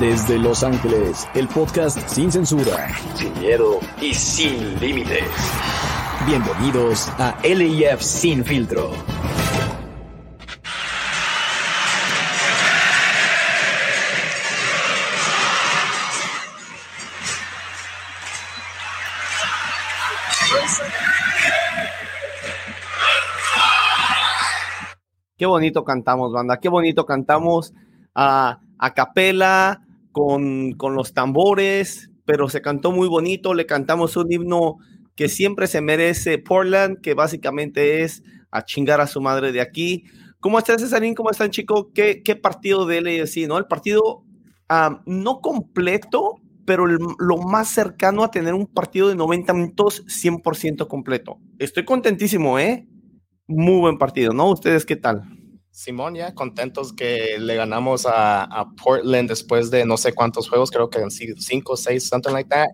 desde Los Ángeles, el podcast sin censura, sin miedo y sin límites. Bienvenidos a LIF Sin Filtro. Qué bonito cantamos, banda. Qué bonito cantamos a, a capela, con, con los tambores, pero se cantó muy bonito. Le cantamos un himno que siempre se merece Portland, que básicamente es a chingar a su madre de aquí. ¿Cómo estás, Cesarín? ¿Cómo están, chicos? ¿Qué, ¿Qué, partido de LAFC, no? El partido no completo, pero lo más cercano a tener un partido de 90 minutos 100% completo. Estoy contentísimo, ¿eh? muy buen partido, ¿no? ¿Ustedes qué tal? Simón, ya contentos que le ganamos a, Portland después de no sé cuántos juegos, creo que cinco, seis, something like that.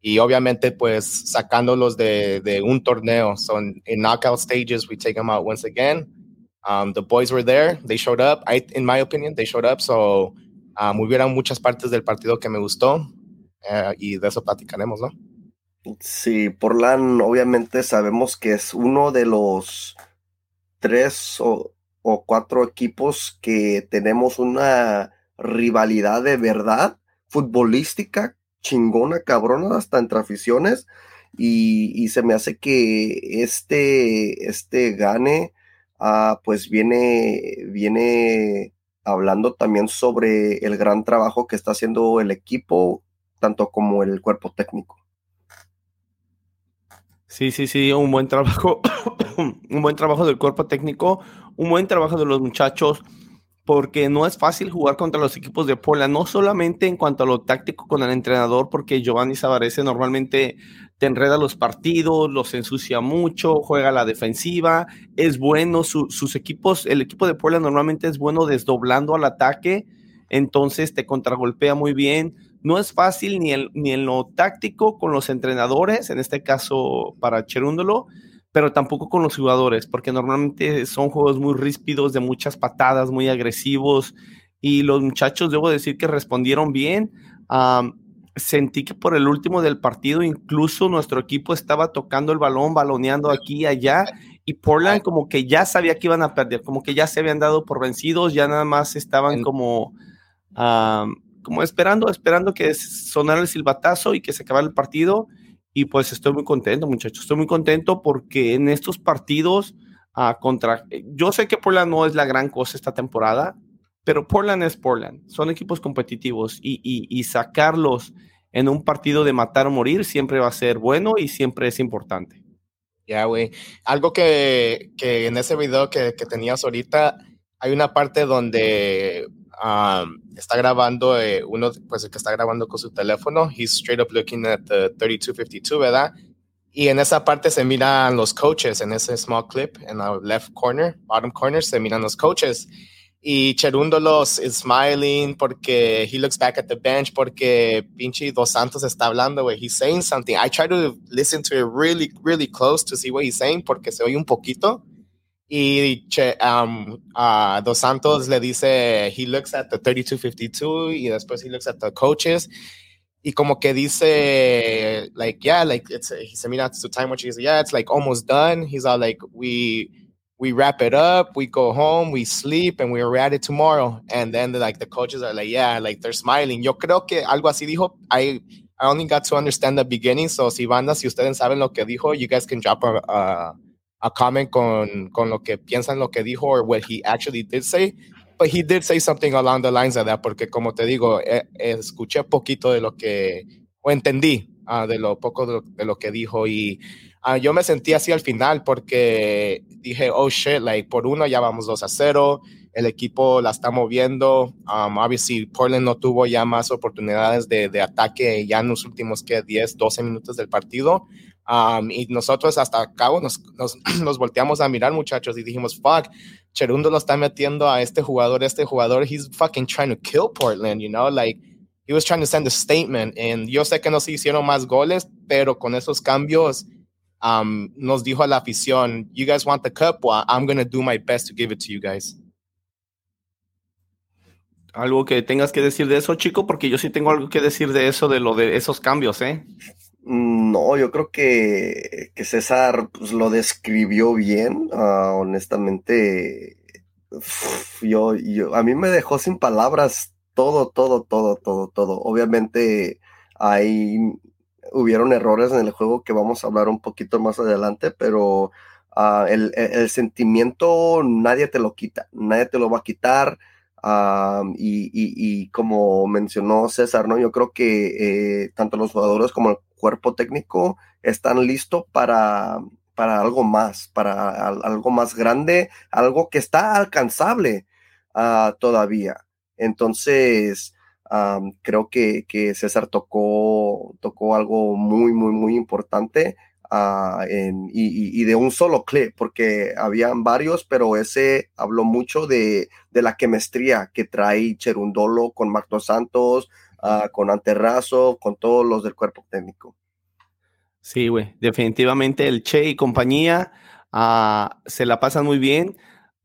Y obviamente, pues sacándolos de, de un torneo. So in, knockout stages, we take them out once again. Um, the boys were there, they showed up. I, in my opinion, they showed up. So um, muchas partes del partido que me gustó uh, y de eso platicaremos, ¿no? Sí, Portland, obviamente sabemos que es uno de los tres o, cuatro equipos que tenemos una rivalidad de verdad futbolística chingona, cabrona, hasta entre aficiones. Y, se me hace que este, este gane, ah, pues viene, viene hablando también sobre el gran trabajo que está haciendo el equipo, tanto como el cuerpo técnico. Sí, sí, sí, un buen trabajo, un buen trabajo del cuerpo técnico, un buen trabajo de los muchachos, porque no es fácil jugar contra los equipos de Puebla, no solamente en cuanto a lo táctico con el entrenador, porque Giovanni Savarese normalmente te enreda los partidos, los ensucia mucho, juega la defensiva, es bueno, sus equipos, el equipo de Puebla normalmente es bueno desdoblando al ataque, entonces te contragolpea muy bien, no es fácil ni, ni en lo táctico con los entrenadores, en este caso para Cherúndolo, pero tampoco con los jugadores, porque normalmente son juegos muy ríspidos, de muchas patadas, muy agresivos, y los muchachos, debo decir que respondieron bien. sentí que por el último del partido, incluso nuestro equipo estaba tocando el balón, baloneando aquí y allá, y Portland como que ya sabía que iban a perder, como que ya se habían dado por vencidos, ya nada más estaban como como esperando, esperando que sonara el silbatazo y que se acabara el partido. Y pues estoy muy contento, muchachos. Estoy muy contento porque en estos partidos uh, contra. Yo sé que Portland no es la gran cosa esta temporada, pero Portland es Portland. Son equipos competitivos y, y, sacarlos en un partido de matar o morir siempre va a ser bueno y siempre es importante. Ya, güey. Algo que, que, en ese video que, que tenías ahorita, hay una parte donde está grabando eh, uno, pues el que está grabando con su teléfono, he's straight up looking at the 3252, ¿verdad? Y en esa parte se miran los coaches, en ese small clip, en la left corner, bottom corner, se miran los coaches. Y Cherúndolos is smiling porque he looks back at the bench porque pinche Dos Santos está hablando. He's saying something. I try to listen to it really, really close to see what he's saying porque se oye un poquito y um, Dos Santos le dice, he looks at the 3252 y después he looks at the coaches. Y como que dice, like, yeah, like, it's, he said, mira, it's time watch. He's yeah, it's like almost done. He's all like, we, we wrap it up, we go home, we sleep, and we're at it tomorrow. And then the, like the coaches are like, yeah, like they're smiling. Yo creo que algo así dijo. I I only got to understand the beginning. So si banda, si ustedes saben lo que dijo, you guys can drop a, a a comment con, con lo que piensan lo que dijo or what he actually did say. But he did say something along the lines of that, porque como te digo, eh, escuché poquito de lo que, o entendí uh, de lo poco de lo, de lo que dijo. Y uh, yo me sentí así al final porque dije, oh shit, like por uno ya vamos 2 a 0, el equipo la está moviendo, um, obviously Portland no tuvo ya más oportunidades de, de ataque ya en los últimos que 10, 12 minutos del partido, y nosotros hasta cabo nos, nos, nos, volteamos a mirar, muchachos, y dijimos, fuck, Cherundo lo está metiendo a este jugador, este jugador, he's fucking trying to kill Portland, you know, like, he was trying to send a statement. And yo sé que no se hicieron más goles, pero con esos cambios, um, nos dijo a la afición, you guys want the cup? Well, I'm going to do my best to give it to you guys. Algo que tengas que decir de eso, chico, porque yo sí tengo algo que decir de eso, de lo de esos cambios, ¿eh? Mm, no, yo creo que, que César pues, lo describió bien. Ah, honestamente, yo, yo, a mí me dejó sin palabras todo, todo, todo, todo, todo. Obviamente, hay, hubieron errores en el juego que vamos a hablar un poquito más adelante, pero uh, el, el, sentimiento nadie te lo quita, nadie te lo va a quitar. Uh, y, y, como mencionó César, ¿no? Yo creo que eh, tanto los jugadores como cuerpo técnico están listos para, para algo más, para algo más grande, algo que está alcanzable uh, todavía. Entonces, um, creo que, que, César tocó, tocó algo muy, muy, muy importante uh, en, y, de un solo clip, porque habían varios, pero ese habló mucho de, de la quemestría que trae Cherundolo con Marto Santos, uh, con Anterrazo, con todos los del cuerpo técnico. Sí, güey, definitivamente el Che y compañía uh, se la pasan muy bien.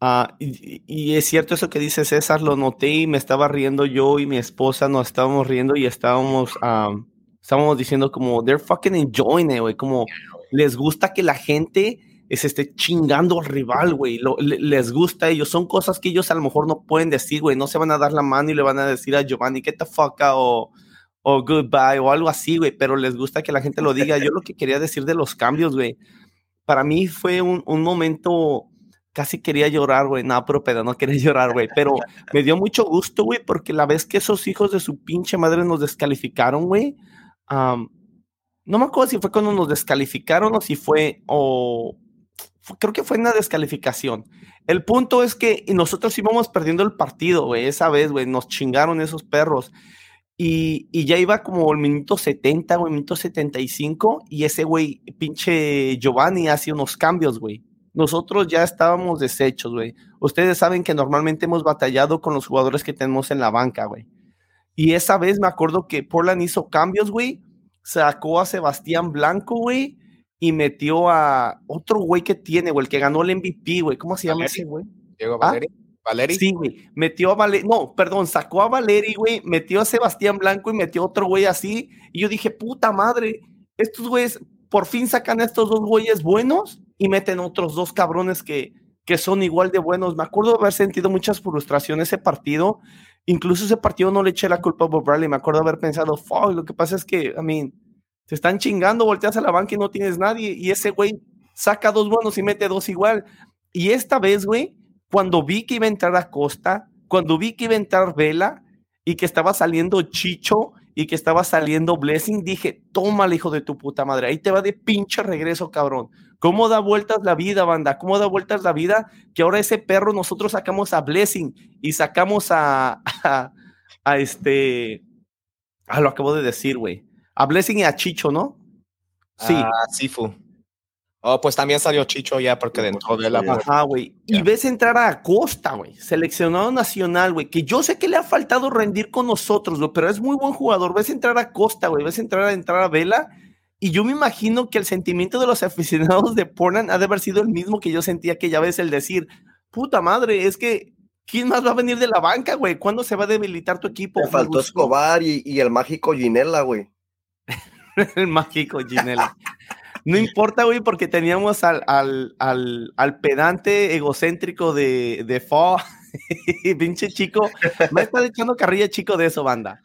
Uh, y, y, es cierto eso que dice César, lo noté y me estaba riendo yo y mi esposa nos estábamos riendo y estábamos, um, estábamos diciendo como, they're fucking enjoying it, güey, como les gusta que la gente se esté chingando al rival, güey, les gusta a ellos, son cosas que ellos a lo mejor no pueden decir, güey, no se van a dar la mano y le van a decir a Giovanni, get the fuck o o goodbye o algo así, güey, pero les gusta que la gente lo diga. Yo lo que quería decir de los cambios, güey, para mí fue un, un momento, casi quería llorar, güey, no, pero pedo, no quería llorar, güey, pero me dio mucho gusto, güey, porque la vez que esos hijos de su pinche madre nos descalificaron, güey, um, no me acuerdo si fue cuando nos descalificaron o si fue, o creo que fue una descalificación. El punto es que nosotros íbamos perdiendo el partido, güey, esa vez, güey, nos chingaron esos perros. Y, y, ya iba como el minuto 70 o el minuto 75 y ese güey, pinche Giovanni, hace unos cambios, güey. Nosotros ya estábamos deshechos, güey. Ustedes saben que normalmente hemos batallado con los jugadores que tenemos en la banca, güey. Y esa vez me acuerdo que Portland hizo cambios, güey. Sacó a Sebastián Blanco, güey. Y metió a otro güey que tiene, güey, el que ganó el MVP, güey. ¿Cómo se llama ese güey? Diego Valeri. ¿Ah? Valeri. Sí, güey. Metió a Valeri. No, perdón, sacó a Valeri, güey. Metió a Sebastián Blanco y metió a otro güey así. Y yo dije, puta madre, estos güeyes por fin sacan a estos dos güeyes buenos y meten otros dos cabrones que, que son igual de buenos. Me acuerdo de haber sentido muchas frustraciones ese partido. Incluso ese partido no le eché la culpa a Bob Bradley. Me acuerdo de haber pensado, fuck, lo que pasa es que, I mean, te están chingando, volteas a la banca y no tienes nadie. Y ese güey saca dos buenos y mete dos igual. Y esta vez, güey, cuando vi que iba a entrar a Costa, cuando vi que iba a entrar Vela y que estaba saliendo Chicho y que estaba saliendo Blessing, dije, toma, hijo de tu puta madre, ahí te va de pinche regreso, cabrón. ¿Cómo da vueltas la vida, banda? ¿Cómo da vueltas la vida? Que ahora ese perro nosotros sacamos a Blessing y sacamos a, a, a este, ah, lo acabo de decir, güey. A Blessing y a Chicho, ¿no? Sí. A Sifu. Oh, pues también salió Chicho ya porque dentro de la. Ajá, güey. Y ves entrar a Costa, güey. Seleccionado nacional, güey. Que yo sé que le ha faltado rendir con nosotros, güey, pero es muy buen jugador. Ves entrar a Costa, güey. Ves entrar a entrar a Vela. Y yo me imagino que el sentimiento de los aficionados de Portland ha de haber sido el mismo que yo sentía aquella vez, el decir, puta madre, es que. ¿Quién más va a venir de la banca, güey? ¿Cuándo se va a debilitar tu equipo? Te faltó Escobar y, y el mágico Ginela, güey. el mágico Ginela. No importa, güey, porque teníamos al, al, al, al pedante egocéntrico de, de Fo, pinche chico. Me está echando carrilla chico de eso, banda.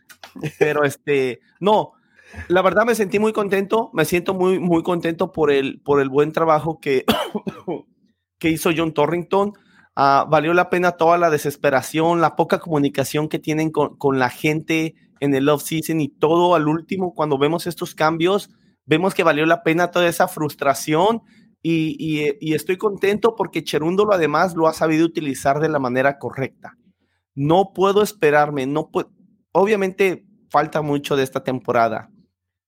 Pero este, no, la verdad me sentí muy contento, me siento muy, muy contento por el, por el buen trabajo que, que hizo John Torrington. Uh, valió la pena toda la desesperación, la poca comunicación que tienen con, con la gente en el off-season y todo al último cuando vemos estos cambios vemos que valió la pena toda esa frustración y, estoy contento porque Cherúndolo además lo ha sabido utilizar de la manera correcta. No puedo esperarme, no obviamente falta mucho de esta temporada,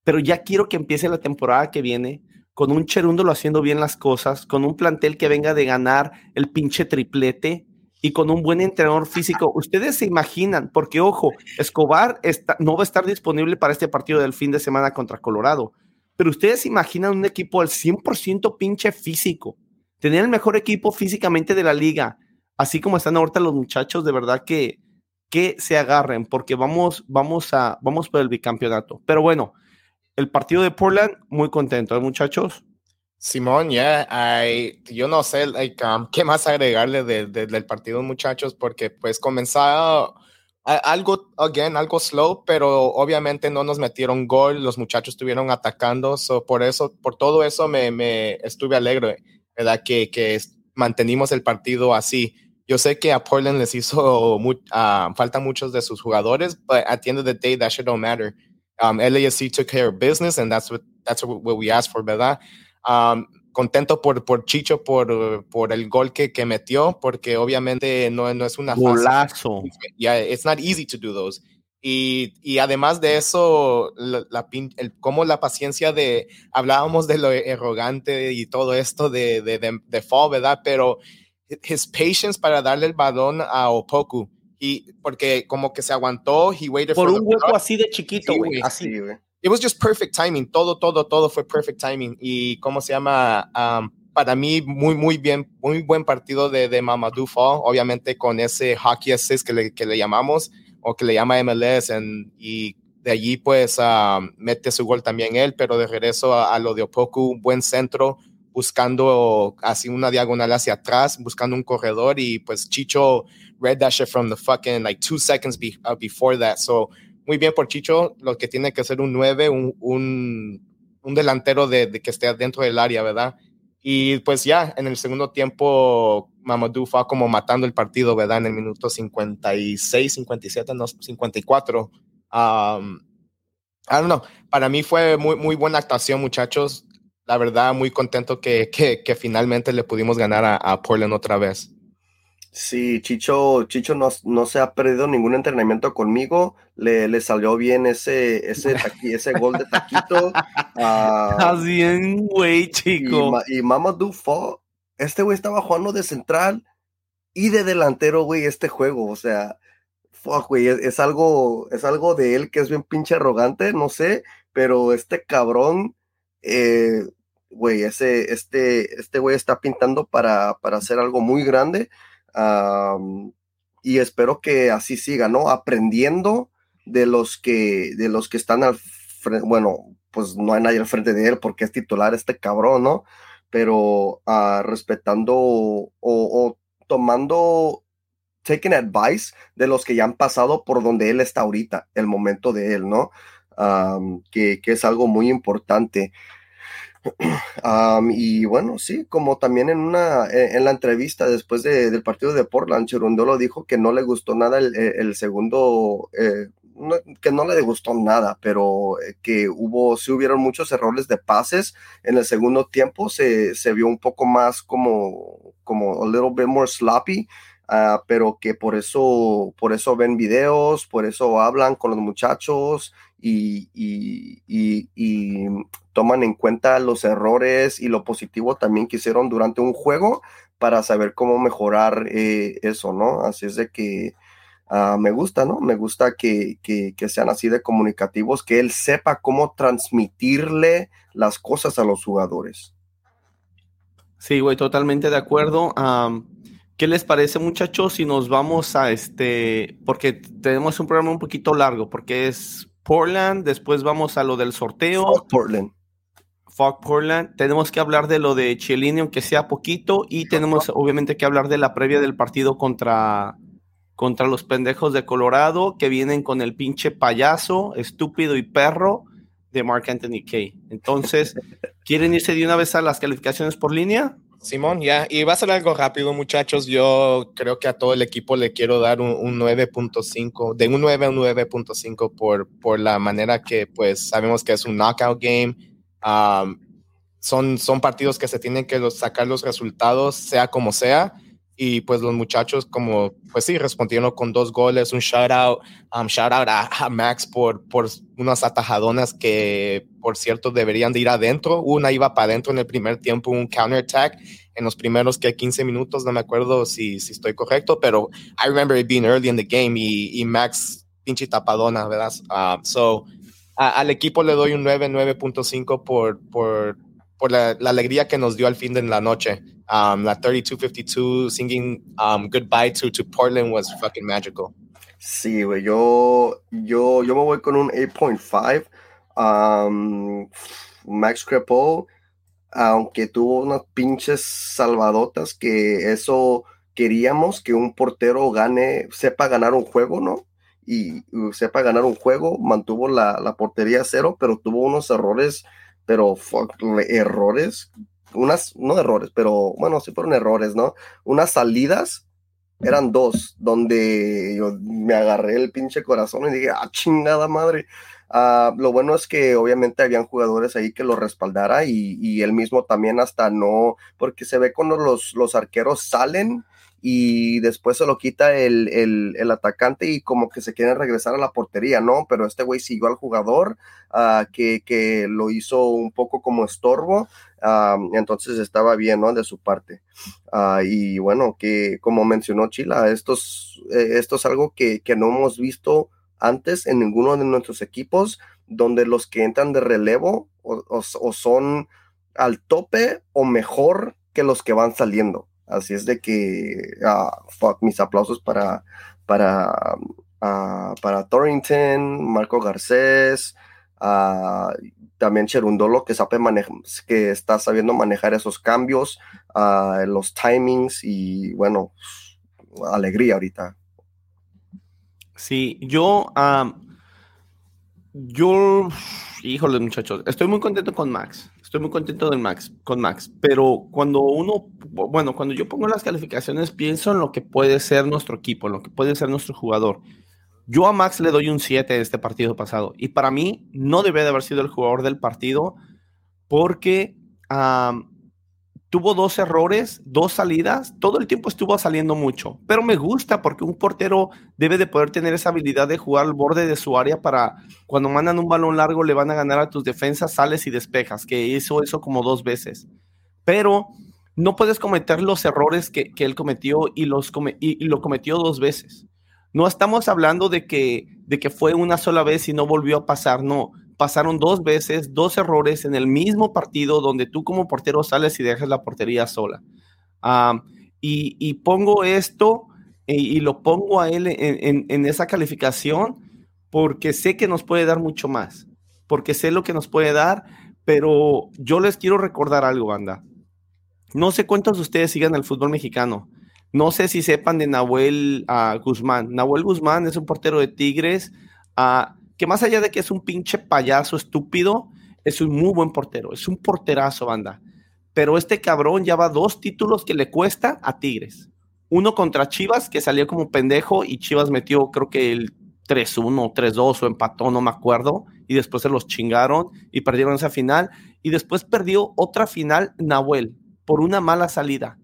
pero ya quiero que empiece la temporada que viene con un Cherúndolo haciendo bien las cosas, con un plantel que venga de ganar el pinche triplete y con un buen entrenador físico. Ustedes se imaginan, porque ojo, Escobar está, no va a estar disponible para este partido del fin de semana contra Colorado pero ustedes se imaginan un equipo al 100% pinche físico, tener el mejor equipo físicamente de la liga, así como están ahorita los muchachos, de verdad que que se agarren porque vamos, vamos, a, vamos por el bicampeonato. Pero bueno, el partido de Portland, muy contento, ¿eh, muchachos? Simón, ya, yo no sé um, qué más agregarle del partido, muchachos, porque pues comenzaba algo, again, algo slow, pero obviamente no nos metieron gol, los muchachos estuvieron atacando, so por eso, por todo eso me, me estuve alegre, ¿verdad? Que, que mantenimos el partido así. Yo sé que a Portland les hizo uh, falta muchos de sus jugadores, but at the end of the day, that should don't matter. Um, LASC took care of business, and that's what that's what we asked for, ¿verdad? Um, contento por, por Chicho por, por el gol que, que metió, porque obviamente no, no es una Golazo. Yeah, it's not easy to do those. Y, y además de eso, la, la el, como la paciencia de, hablábamos de lo arrogante y todo esto de, de, de, de fall, ¿verdad? Pero his patience para darle el balón a Opoku. Y porque como que se aguantó, he waited por un hueco así de chiquito, güey. así, güey it was just perfect timing. Todo, todo, todo fue perfect timing. Y cómo se llama, um, para mí, muy, muy bien, muy buen partido de, de Mamadou Fall, obviamente con ese hockey assist que le, que le llamamos o que le llama MLS. y de allí, pues, um, mete su gol también él, pero de regreso a, lo de Opoku, buen centro, buscando así una diagonal hacia atrás, buscando un corredor y pues Chicho read that shit from the fucking like two seconds uh, before that. So muy bien por Chicho, lo que tiene que ser un 9, un, un, delantero de, que esté dentro del área, ¿verdad? Y pues ya, en el segundo tiempo, Mamadou fue como matando el partido, ¿verdad? En el minuto 56, 57, no, 54. Um, I don't know. Para mí fue muy, muy buena actuación, muchachos. La verdad, muy contento que, que, finalmente le pudimos ganar a, a Portland otra vez. Sí, Chicho, Chicho no, no, se ha perdido ningún entrenamiento conmigo. Le, le salió bien ese, ese, ese gol de taquito. Estás bien, güey, chico. Y, y Mamadou este güey estaba jugando de central y de delantero, güey, este juego. O sea, fuck, güey, es, algo, es algo de él que es bien pinche arrogante, no sé, pero este cabrón, eh, güey, ese, este, este güey está pintando para, para hacer algo muy grande y espero que así siga, ¿no? Aprendiendo de los que, de los que están al frente, bueno, pues no hay nadie al frente de él porque es titular este cabrón, ¿no? Pero uh, respetando o, tomando, taking advice de los que ya han pasado por donde él está ahorita, el momento de él, ¿no? que, que, es algo muy importante y bueno, sí, como también en una e, en la entrevista después del partido de Portland, Chirundolo dijo que no le gustó nada el, e, segundo, eh, que no le gustó nada, pero eh, que hubo, sí hubieron muchos errores de pases en el segundo tiempo, se, se vio un poco más como, como a little bit more sloppy. Ah, pero que por eso, por eso ven videos, por eso hablan con los muchachos y, y, y toman en cuenta los errores y lo positivo también que hicieron durante un juego para saber cómo mejorar eh, eso, ¿no? Así es de que ah, me gusta, ¿no? Me gusta que, que, sean así de comunicativos, que él sepa cómo transmitirle las cosas a los jugadores. Sí, güey, totalmente de acuerdo. ¿Qué les parece, muchachos, si nos vamos a este, porque tenemos un programa un poquito largo, porque es Portland, después vamos a lo del sorteo. Portland. Fog Portland. Tenemos que hablar de lo de Chiellini, aunque sea poquito, y tenemos obviamente que hablar de la previa del partido contra, contra los pendejos de Colorado, que vienen con el pinche payaso, estúpido y perro de Mark Anthony Kay. Entonces, ¿quieren irse de una vez a las calificaciones por línea? Simón, ya, y va a ser algo rápido, muchachos. Yo creo que a todo el equipo le quiero dar un, un 9.5, de un 9 a un 9.5 por, por la manera que, pues, sabemos que es un knockout game son, son partidos que se tienen que sacar los resultados, sea como sea. Y pues los muchachos, como, pues sí, respondieron con dos goles, un shout out, um, shout out a, Max por, por unas atajadonas que, por cierto, deberían de ir adentro. Una iba para adentro en el primer tiempo, un counter attack en los primeros que 15 minutos, no me acuerdo si, si estoy correcto, pero I remember it being early in the game y, y Max pinche tapadona, ¿verdad? Uh, so, al equipo le doy un 9, 9.5 por, por, por la, la, alegría que nos dio al fin de la noche. Um, la 32-52 singing um, goodbye to, to Portland was fucking magical. Sí, güey, yo, yo, yo me voy con un 8.5. Um, Max Crepo, aunque tuvo unas pinches salvadotas que eso queríamos que un portero gane, sepa ganar un juego, ¿no? Y, sepa ganar un juego, mantuvo la, la, portería cero, pero tuvo unos errores, pero errores, unas, no errores, pero bueno, sí fueron errores, ¿no? Unas salidas, eran dos, donde yo me agarré el pinche corazón y dije, ah, chingada madre, Uh, lo bueno es que obviamente habían jugadores ahí que lo respaldara y, y, él mismo también hasta no, porque se ve cuando los, los arqueros salen y después se lo quita el, el, el, atacante y como que se quieren regresar a la portería, ¿no? Pero este güey siguió al jugador uh, que, que, lo hizo un poco como estorbo, entonces estaba bien, ¿no? De su parte. y bueno, que como mencionó Chila, esto es, eh, esto es algo que, que no hemos visto antes en ninguno de nuestros equipos, donde los que entran de relevo o, son al tope o mejor que los que van saliendo. Así es de que, uh, mis aplausos para, para, uh, para Torrington, Marco Garcés, uh, también Cherundolo que, sabe que está sabiendo manejar esos cambios, los timings y bueno, alegría ahorita. Sí, yo, yo, híjole muchachos, estoy muy contento con Max, estoy muy contento del Max, con Max, pero cuando uno, bueno, cuando yo pongo las calificaciones pienso en lo que puede ser nuestro equipo, en lo que puede ser nuestro jugador. Yo a Max le doy un 7 en este partido pasado y para mí no debe de haber sido el jugador del partido porque tuvo dos errores, dos salidas, todo el tiempo estuvo saliendo mucho, pero me gusta porque un portero debe de poder tener esa habilidad de jugar al borde de su área para cuando mandan un balón largo le van a ganar a tus defensas, sales y despejas, que hizo eso como dos veces. Pero no puedes cometer los errores que, él cometió y, los y, lo cometió dos veces. No estamos hablando de que, de que fue una sola vez y no volvió a pasar, no pasaron dos veces, dos errores en el mismo partido donde tú como portero sales y dejas la portería sola. y, pongo esto y, lo pongo a él en, esa calificación porque sé que nos puede dar mucho más, porque sé lo que nos puede dar, pero yo les quiero recordar algo, banda. No sé cuántos de ustedes sigan el fútbol mexicano. No sé si sepan de Nahuel uh, Guzmán. Nahuel Guzmán es un portero de Tigres. Uh, que más allá de que es un pinche payaso estúpido, es un muy buen portero, es un porterazo, banda. Pero este cabrón ya va dos títulos que le cuesta a Tigres. Uno contra Chivas, que salió como pendejo y Chivas metió creo que el 3-1, 3-2 o empató, no me acuerdo, y después se los chingaron y perdieron esa final. Y después perdió otra final Nahuel por una mala salida.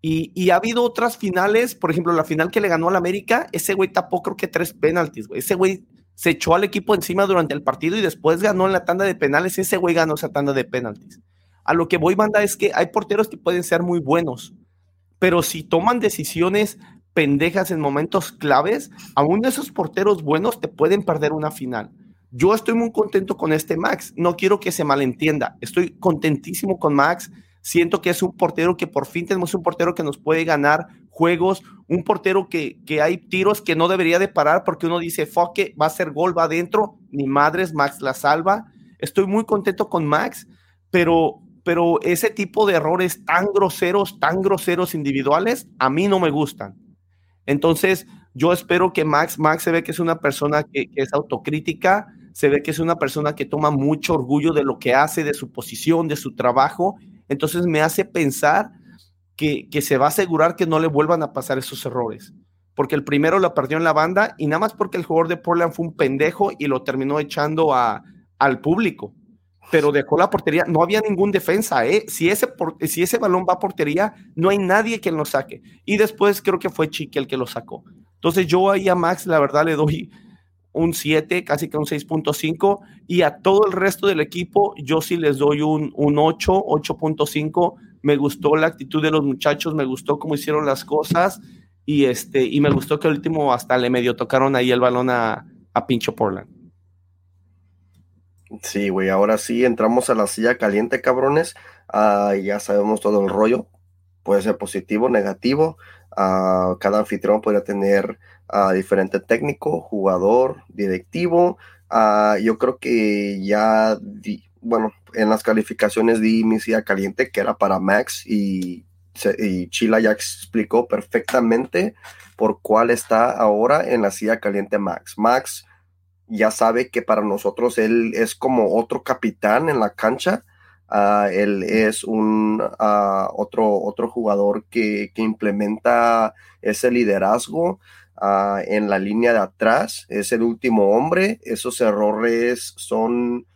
Y, ha habido otras finales, por ejemplo, la final que le ganó al América, ese güey tapó creo que tres penaltis, güey. Ese güey se echó al equipo encima durante el partido y después ganó en la tanda de penales. Ese güey ganó esa tanda de penaltis. A lo que voy, banda, es que hay porteros que pueden ser muy buenos, pero si toman decisiones pendejas en momentos claves, aún esos porteros buenos te pueden perder una final. Yo estoy muy contento con este Max. No quiero que se malentienda. Estoy contentísimo con Max. Siento que es un portero que por fin tenemos un portero que nos puede ganar juegos, un portero que, que hay tiros que no debería de parar porque uno dice, fuck, va a ser gol, va adentro, ni madres, Max la salva. Estoy muy contento con Max, pero, pero ese tipo de errores tan groseros, tan groseros individuales, a mí no me gustan. Entonces, yo espero que Max, Max se ve que es una persona que, que es autocrítica, se ve que es una persona que toma mucho orgullo de lo que hace, de su posición, de su trabajo. Entonces me hace pensar que, se va a asegurar que no le vuelvan a pasar esos errores. Porque el primero lo perdió en la banda y nada más porque el jugador de Portland fue un pendejo y lo terminó echando a, al público. Pero dejó la portería, no había ningún defensa, ¿eh? Si ese, si ese balón va a portería, no hay nadie que lo saque. Y después creo que fue Chiqui el que lo sacó. Entonces yo ahí a Max, la verdad, le doy un 7, casi que un 6.5, y a todo el resto del equipo yo sí les doy un, un 8, 8.5 me gustó la actitud de los muchachos, me gustó cómo hicieron las cosas y, este, y me gustó que al último hasta le medio tocaron ahí el balón a, a Pincho Portland. Sí, güey, ahora sí entramos a la silla caliente, cabrones. Ah, ya sabemos todo el rollo. Puede ser positivo, negativo. Cada anfitrión podría tener a diferente técnico, jugador, directivo. Yo creo que ya, bueno, en las calificaciones di mi silla caliente que era para Max y, y Chila ya explicó perfectamente por cuál está ahora en la silla caliente Max. Max ya sabe que para nosotros él es como otro capitán en la cancha. Ah, él es un otro, otro jugador que, que implementa ese liderazgo. Ah, en la línea de atrás, es el último hombre, esos errores son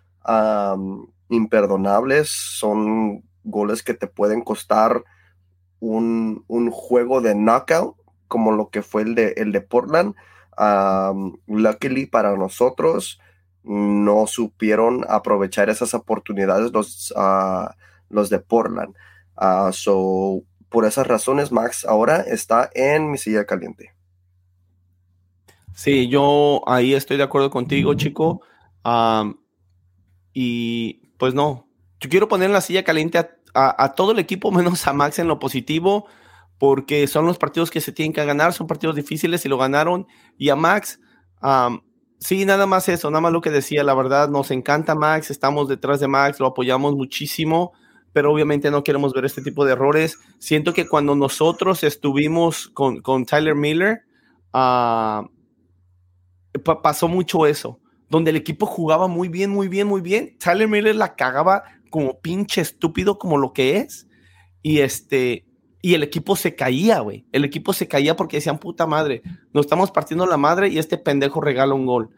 imperdonables, son goles que te pueden costar un, juego de knockout, como lo que fue el de, el de Portland. luckily para nosotros, no supieron aprovechar esas oportunidades los, ah, los de Portland. Ah, so, por esas razones, Max ahora está en mi silla caliente. Sí, yo ahí estoy de acuerdo contigo, chico. y pues no, yo quiero poner en la silla caliente a, todo el equipo, menos a Max en lo positivo, porque son los partidos que se tienen que ganar, son partidos difíciles y lo ganaron. Y a Max, sí, nada más eso, nada más lo que decía, la verdad, nos encanta Max, estamos detrás de Max, lo apoyamos muchísimo, pero obviamente no queremos ver este tipo de errores. Siento que cuando nosotros estuvimos con, con Tyler Miller, uh, pasó mucho eso, donde el equipo jugaba muy bien, muy bien, muy bien. Tyler Miller la cagaba como pinche estúpido como lo que es. Y este, y el equipo se caía, güey. El equipo se caía porque decían, puta madre, nos estamos partiendo la madre y este pendejo regala un gol.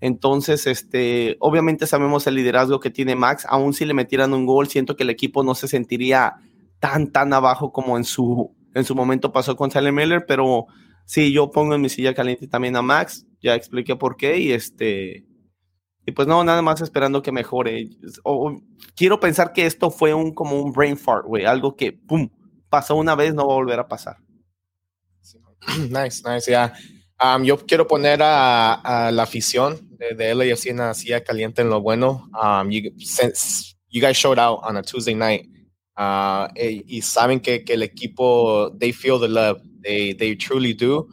Entonces, este, obviamente sabemos el liderazgo que tiene Max. Aún si le metieran un gol, siento que el equipo no se sentiría tan, tan abajo como en su, en su momento pasó con Tyler Miller, pero sí, yo pongo en mi silla caliente también a Max ya expliqué por qué y este y pues no, nada más esperando que mejore. Quiero pensar que esto fue un como un brain fart, güey, algo que pum, pasó una vez, no va a volver a pasar. Nice, nice, ya. Um, yo quiero poner a, la afición de, de LAFC en la caliente en lo bueno. Um, you, since you guys showed out on a Tuesday night uh, y, y saben que, que el equipo, they feel the love, they, they truly do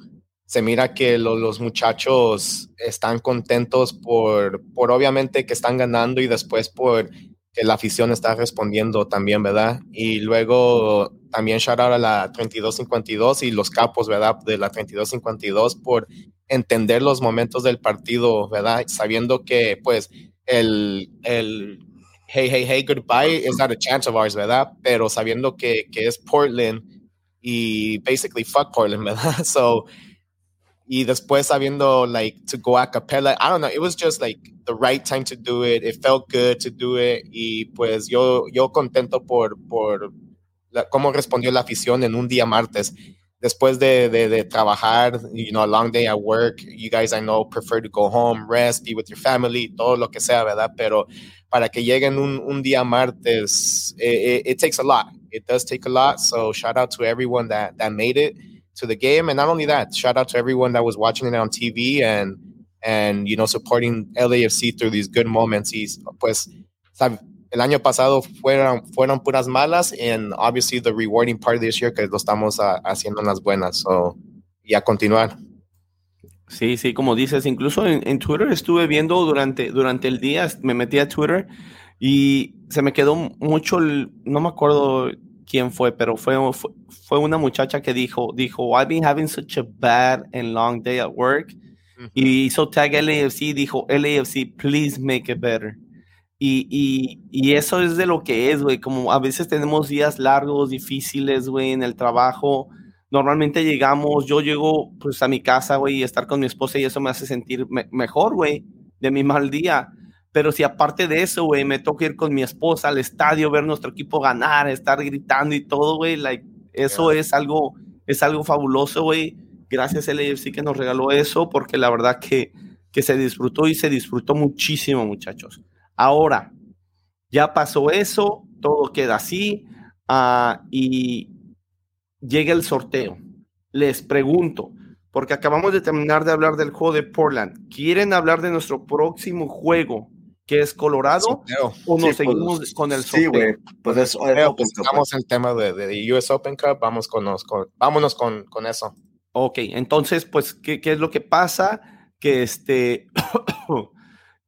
se mira que los muchachos están contentos por, por obviamente que están ganando y después por que la afición está respondiendo también, ¿verdad? Y luego también shout out a la 3252 y los capos, ¿verdad? De la 3252 por entender los momentos del partido, ¿verdad? Sabiendo que pues el, el hey, hey, hey, goodbye is not a chance of ours, ¿verdad? Pero sabiendo que, que es Portland y basically fuck Portland, ¿verdad? So, y después sabiendo like to go a capella, I don't know, it was just like the right time to do it. It felt good to do it y pues yo yo contento por por la, cómo respondió la afición en un día martes. Después de, de, de, trabajar, you know, a long day at work, you guys I know prefer to go home, rest, be with your family, todo lo que sea, ¿verdad? Pero para que lleguen un, un día martes, it, it, it takes a lot. It does take a lot. So shout out to everyone that, that made it to the game. And not only that, shout out to everyone that was watching it on TV and and you know supporting LAFC through these good moments. Y pues el año pasado fueron fueron puras malas and obviously the rewarding part this year que lo estamos uh, haciendo en buenas. So y a continuar. Sí, sí, como dices, incluso en, en, Twitter estuve viendo durante, durante el día, me metí a Twitter y se me quedó mucho, no me acuerdo quién fue, pero fue, fue, una muchacha que dijo, dijo, I've been having such a bad and long day at work. Y hizo tag LAFC, dijo, LAFC, please make it better. Y, y, y, eso es de lo que es, güey, como a veces tenemos días largos, difíciles, güey, en el trabajo. Normalmente llegamos, yo llego pues a mi casa, güey, y estar con mi esposa y eso me hace sentir mejor, güey, de mi mal día. Pero si aparte de eso, güey, me toca ir con mi esposa al estadio, ver nuestro equipo ganar, estar gritando y todo, güey, like, eso es algo, es algo fabuloso, güey. Gracias a LAFC que nos regaló eso, porque la verdad que, que se disfrutó y se disfrutó muchísimo, muchachos. Ahora, ya pasó eso, todo queda así, uh, y llega el sorteo. Les pregunto, porque acabamos de terminar de hablar del juego de Portland. ¿Quieren hablar de nuestro próximo juego que es Colorado, o nos Sí, seguimos pues, con el Sí, sorteo. güey. Pues eso es pues, Cup, estamos en el tema de, de US Open Cup, vamos con, los- con- vámonos con, con eso. Ok, entonces, pues, ¿qué, qué es lo que pasa? Que este,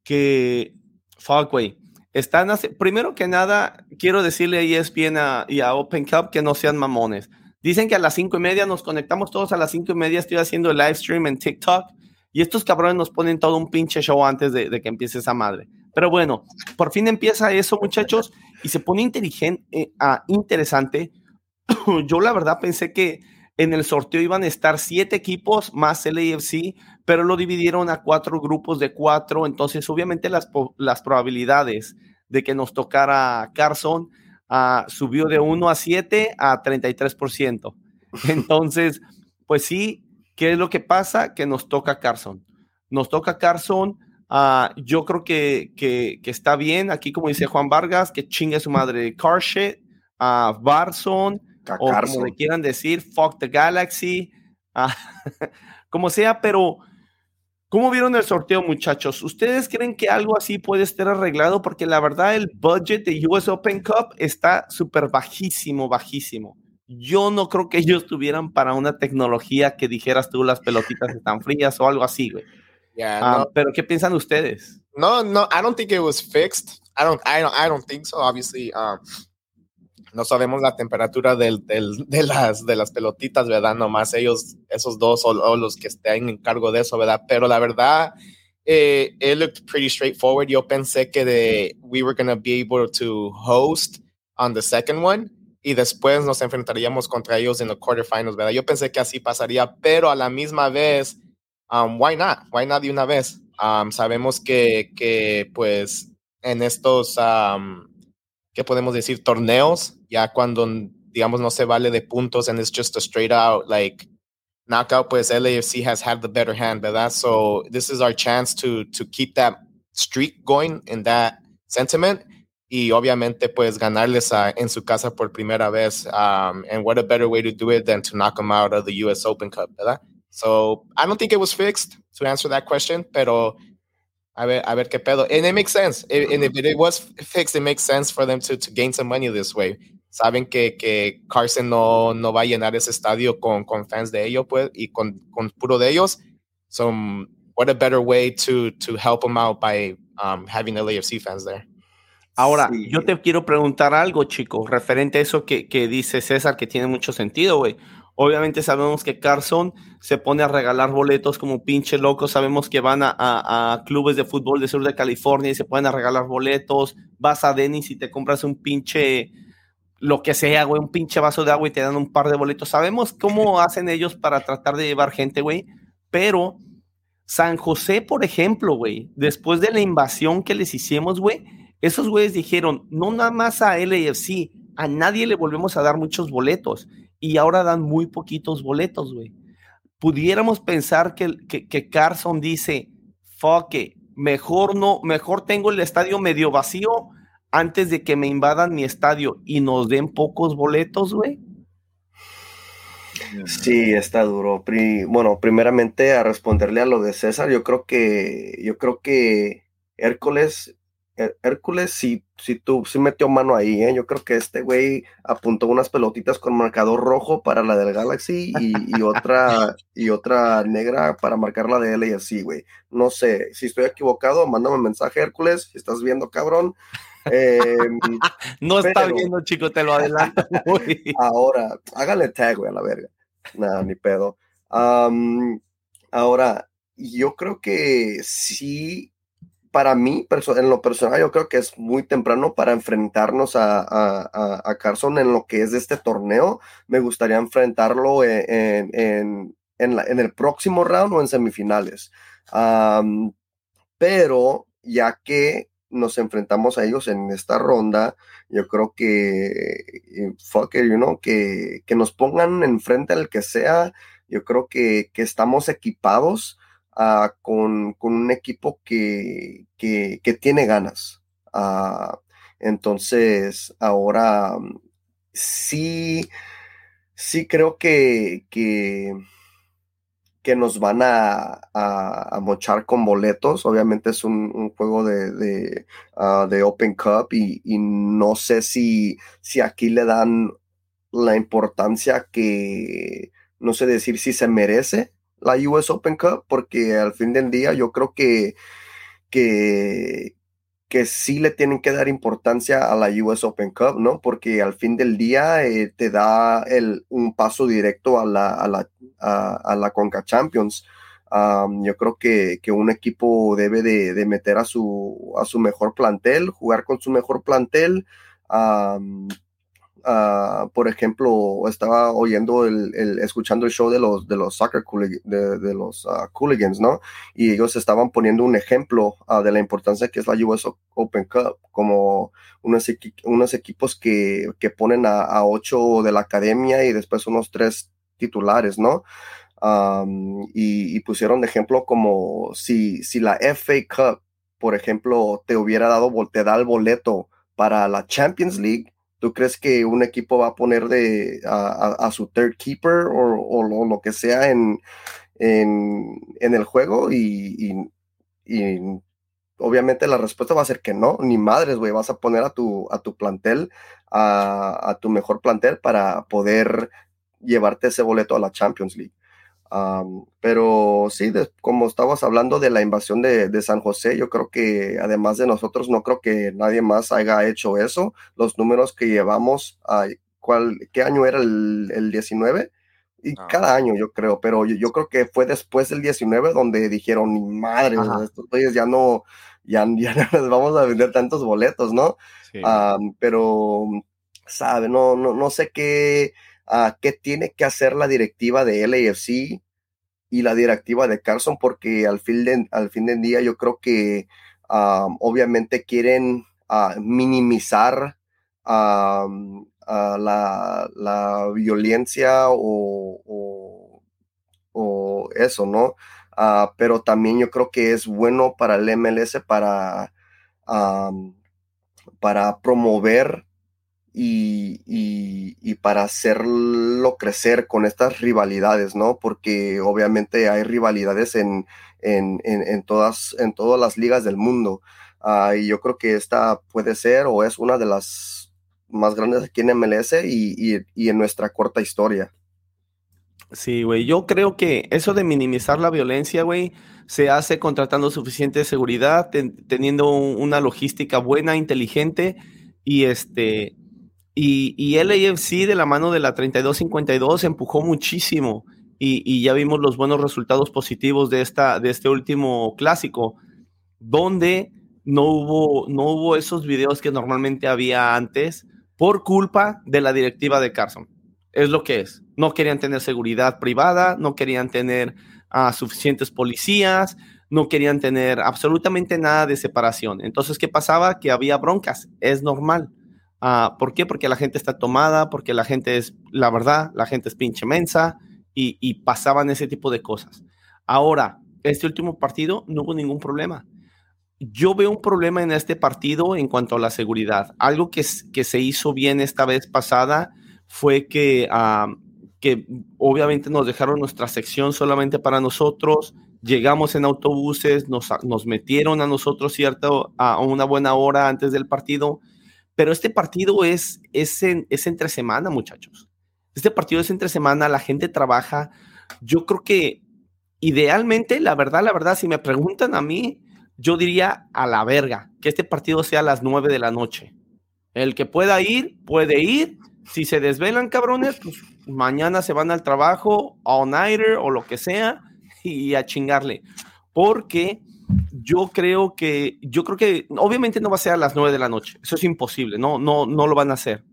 que, fuck, güey, están, hace- primero que nada, quiero decirle a ESPN a- y a Open Cup que no sean mamones. Dicen que a las cinco y media nos conectamos todos a las cinco y media, estoy haciendo el live stream en TikTok y estos cabrones nos ponen todo un pinche show antes de, de que empiece esa madre. Pero bueno, por fin empieza eso, muchachos, y se pone inteligente, interesante. Yo la verdad pensé que en el sorteo iban a estar siete equipos más el AFC, pero lo dividieron a cuatro grupos de cuatro. Entonces, obviamente, las, las probabilidades de que nos tocara Carson ah, subió de 1 a 7 a 33%. Entonces, pues sí, ¿qué es lo que pasa? Que nos toca Carson. Nos toca Carson. Ah, yo creo que, que, que está bien. Aquí, como dice Juan Vargas, que chingue su madre Carshit, a Barson, o como le quieran decir, fuck the galaxy, ah, como sea, pero ¿cómo vieron el sorteo, muchachos? ¿Ustedes creen que algo así puede estar arreglado? Porque la verdad el budget de US Open Cup está súper bajísimo, bajísimo. Yo no creo que ellos tuvieran para una tecnología que dijeras tú las pelotitas están frías o algo así, güey. Yeah, Ah, no, Pero ¿qué piensan ustedes? no, no, I don't think it was fixed. I don't, I don't, I don't think so. Obviously, um, no sabemos la temperatura del, del- de, las, de las pelotitas, ¿verdad? Nomás ellos, esos dos o, o los que estén en cargo de eso, ¿verdad? Pero la verdad, eh, it looked pretty straightforward. Yo pensé que de, we were going to be able to host on the second one y después nos enfrentaríamos contra ellos en los quarterfinals, ¿verdad? Yo pensé que así pasaría, pero a la misma vez, um, why not? Why not de una vez? Um, sabemos que, que, pues, en estos, um, ¿qué podemos decir? Torneos, ya cuando, digamos, no se vale de puntos and it's just a straight out, like, knockout, pues LAFC has had the better hand, ¿verdad? So this is our chance to, to keep that streak going in that sentiment y obviamente pues ganarles a, en su casa por primera vez. Um, and what a better way to do it than to knock them out of the US Open Cup, ¿verdad? So I don't think it was fixed to answer that question, pero a ver, a ver qué pedo. And it makes sense. It- and if it was fixed, it makes sense for them to, to gain some money this way. Saben que, que Carson no, no va a llenar ese estadio con, con fans de ellos, pues, y con, con puro de ellos. So, what a better way to, to help them out by um, having LAFC fans there. Ahora, Sí. yo te quiero preguntar algo, chicos, referente a eso que, que dice César, que tiene mucho sentido, güey. Obviamente sabemos que Carson se pone a regalar boletos como pinche loco. Sabemos que van a, a- a clubes de fútbol de sur de California y se pueden a regalar boletos. Vas a Dennis y te compras un pinche, lo que sea, güey, un pinche vaso de agua y te dan un par de boletos. Sabemos cómo hacen ellos para tratar de llevar gente, güey. Pero San José, por ejemplo, güey, después de la invasión que les hicimos, güey, esos güeyes dijeron, no nada más a LAFC, a nadie le volvemos a dar muchos boletos y ahora dan muy poquitos boletos, güey. Pudiéramos pensar que, que, Carson dice, fuck it, mejor no, mejor tengo el estadio medio vacío antes de que me invadan mi estadio y nos den pocos boletos, güey. Sí, está duro. Bueno, primeramente a responderle a lo de César, yo creo que, yo creo que Hércules, Hércules sí, sí, tu- sí metió mano ahí, ¿eh? Yo creo que este güey apuntó unas pelotitas con marcador rojo para la del Galaxy y, y otra, y otra negra para marcar la de LAFC, güey. No sé, si estoy equivocado, mándame un mensaje, Hércules, si estás viendo, cabrón. Em, No está Pero- viendo, chico, te lo adelanto. Ahora, hágale tag, güey, a la verga. Nada, ni pedo. Ahora, yo creo que sí, para mí, en lo personal, yo creo que es muy temprano para enfrentarnos a, a- a- Carson en lo que es este torneo. Me gustaría enfrentarlo en, en- en- en la- en el próximo round o en semifinales. Pero ya que nos enfrentamos a ellos en esta ronda, yo creo que, eh, fuck it, you know, que, que nos pongan enfrente al que sea, yo creo que, que estamos equipados ah, con, con un equipo que, que, tiene ganas. Ah, entonces, ahora mm, sí, sí creo que, que, que nos van a, a, mochar con boletos. Obviamente es un, juego de, de, ah, de, Open Cup y, y, no sé si, si aquí le dan la importancia que, no sé decir si se merece la US Open Cup, porque al fin del día yo creo que, que, que sí le tienen que dar importancia a la US Open Cup, ¿no? Porque al fin del día eh, te da el, un paso directo a la, a la, a, la Conca Champions. yo creo que, que, un equipo debe de, de, meter a su, a su mejor plantel, jugar con su mejor plantel, Ah, por ejemplo, estaba oyendo el, escuchando el show de los de los soccer de, de los uh, Cooligans, ¿no? Y ellos estaban poniendo un ejemplo ah, de la importancia que es la US Open Cup, como unos, unos equipos que, que ponen a, ocho de la academia y después unos tres titulares, ¿no? y, y, pusieron de ejemplo como si, si la FA Cup, por ejemplo, te hubiera dado, te da el boleto para la Champions League, ¿Tú crees que un equipo va a poner de, a, su third keeper o, lo, que sea en, en, el juego? Y, obviamente la respuesta va a ser que no, ni madres, güey, vas a poner a tu, a tu plantel, a tu mejor plantel para poder llevarte ese boleto a la Champions League pero sí, como estabas hablando de la invasión de, San José, yo creo que además de nosotros, no creo que nadie más haya hecho eso. Los números que llevamos, ¿cuál, ¿qué año era el, el 19? Y ah. cada año yo creo, pero yo, creo que fue después del 19 donde dijeron, ni madre, estos ya no, ya, ya no les vamos a vender tantos boletos, ¿no? pero, sabe, no, no, no sé qué qué tiene que hacer la directiva de LAFC y la directiva de Carson, porque al fin, al fin del día yo creo que obviamente quieren ah, minimizar la, violencia o, eso, ¿no? Ah, pero también yo creo que es bueno para el MLS para, para promover y, para hacerlo crecer con estas rivalidades, ¿no? Porque obviamente hay rivalidades en, en, todas, en todas las ligas del mundo. Ah, y yo creo que esta puede ser o es una de las más grandes aquí en MLS y, en nuestra corta historia. Sí, güey, yo creo que eso de minimizar la violencia, güey, se hace contratando suficiente seguridad, teniendo una logística buena, inteligente y este y, y LAFC de la mano de la 3252 empujó muchísimo y, ya vimos los buenos resultados positivos de, esta, de este último clásico, donde no hubo, no hubo esos videos que normalmente había antes por culpa de la directiva de Carson. Es lo que es. No querían tener seguridad privada, no querían tener suficientes policías, no querían tener absolutamente nada de separación. Entonces, ¿qué pasaba? Que había broncas. Es normal. Ah, ¿Por qué? Porque la gente está tomada, porque la gente es, la verdad, la gente es pinche mensa y, pasaban ese tipo de cosas. Ahora, este último partido no hubo ningún problema. Yo veo un problema en este partido en cuanto a la seguridad. Algo que, que se hizo bien esta vez pasada fue que, ah, que obviamente nos dejaron nuestra sección solamente para nosotros. Llegamos en autobuses, nos, nos metieron a nosotros, ¿cierto? A una buena hora antes del partido pero este partido es, es, es entre semana, muchachos. Este partido es entre semana, la gente trabaja. Yo creo que idealmente, la verdad, la verdad, si me preguntan a mí, yo diría a la verga, que este partido sea a las nueve de la noche. El que pueda ir, puede ir. Si se desvelan, cabrones, pues mañana se van al trabajo, all nighter o lo que sea, y a chingarle. Porque yo creo que, yo creo que obviamente no va a ser a las 9 de la noche, eso es imposible, no, no, no lo van a hacer.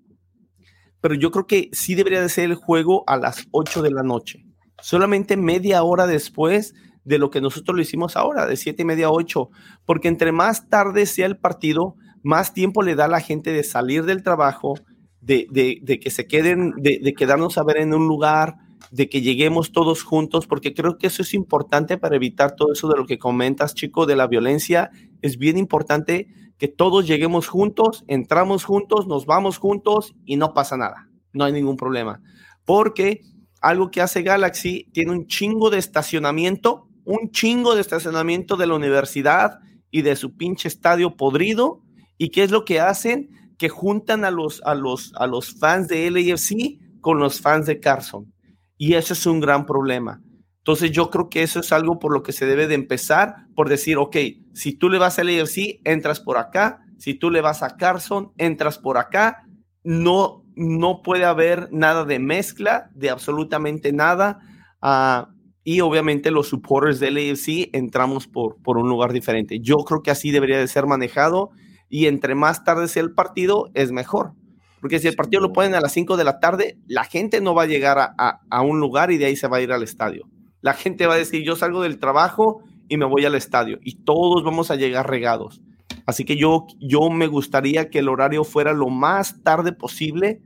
Pero yo creo que sí debería de ser el juego a las 8 de la noche, solamente media hora después de lo que nosotros lo hicimos ahora, de 7 y media a 8, porque entre más tarde sea el partido, más tiempo le da a la gente de salir del trabajo, de, que se queden, de, de quedarnos a ver en un lugar, de que lleguemos todos juntos, porque creo que eso es importante para evitar todo eso de lo que comentas, chico, de la violencia. Es bien importante que todos lleguemos juntos, entramos juntos, nos vamos juntos y no pasa nada, no hay ningún problema. Porque algo que hace Galaxy, tiene un chingo de estacionamiento, un chingo de estacionamiento de la universidad y de su pinche estadio podrido. ¿Y qué es lo que hacen? Que juntan a los, a los, a los fans de LAFC con los fans de Carson. Y eso es un gran problema. Entonces yo creo que eso es algo por lo que se debe de empezar, por decir, ok, si tú le vas al AFC, entras por acá, si tú le vas a Carson, entras por acá, no, no puede haber nada de mezcla, de absolutamente nada. Ah, y obviamente los supporters del AFC entramos por, por un lugar diferente. Yo creo que así debería de ser manejado y entre más tarde sea el partido, es mejor. Porque si el partido lo ponen a las 5 de la tarde, la gente no va a llegar a, a un lugar y de ahí se va a ir al estadio la gente va a decir, yo salgo del trabajo y me voy al estadio y todos vamos a llegar regados. Así que yo, yo me gustaría que el horario fuera lo más tarde posible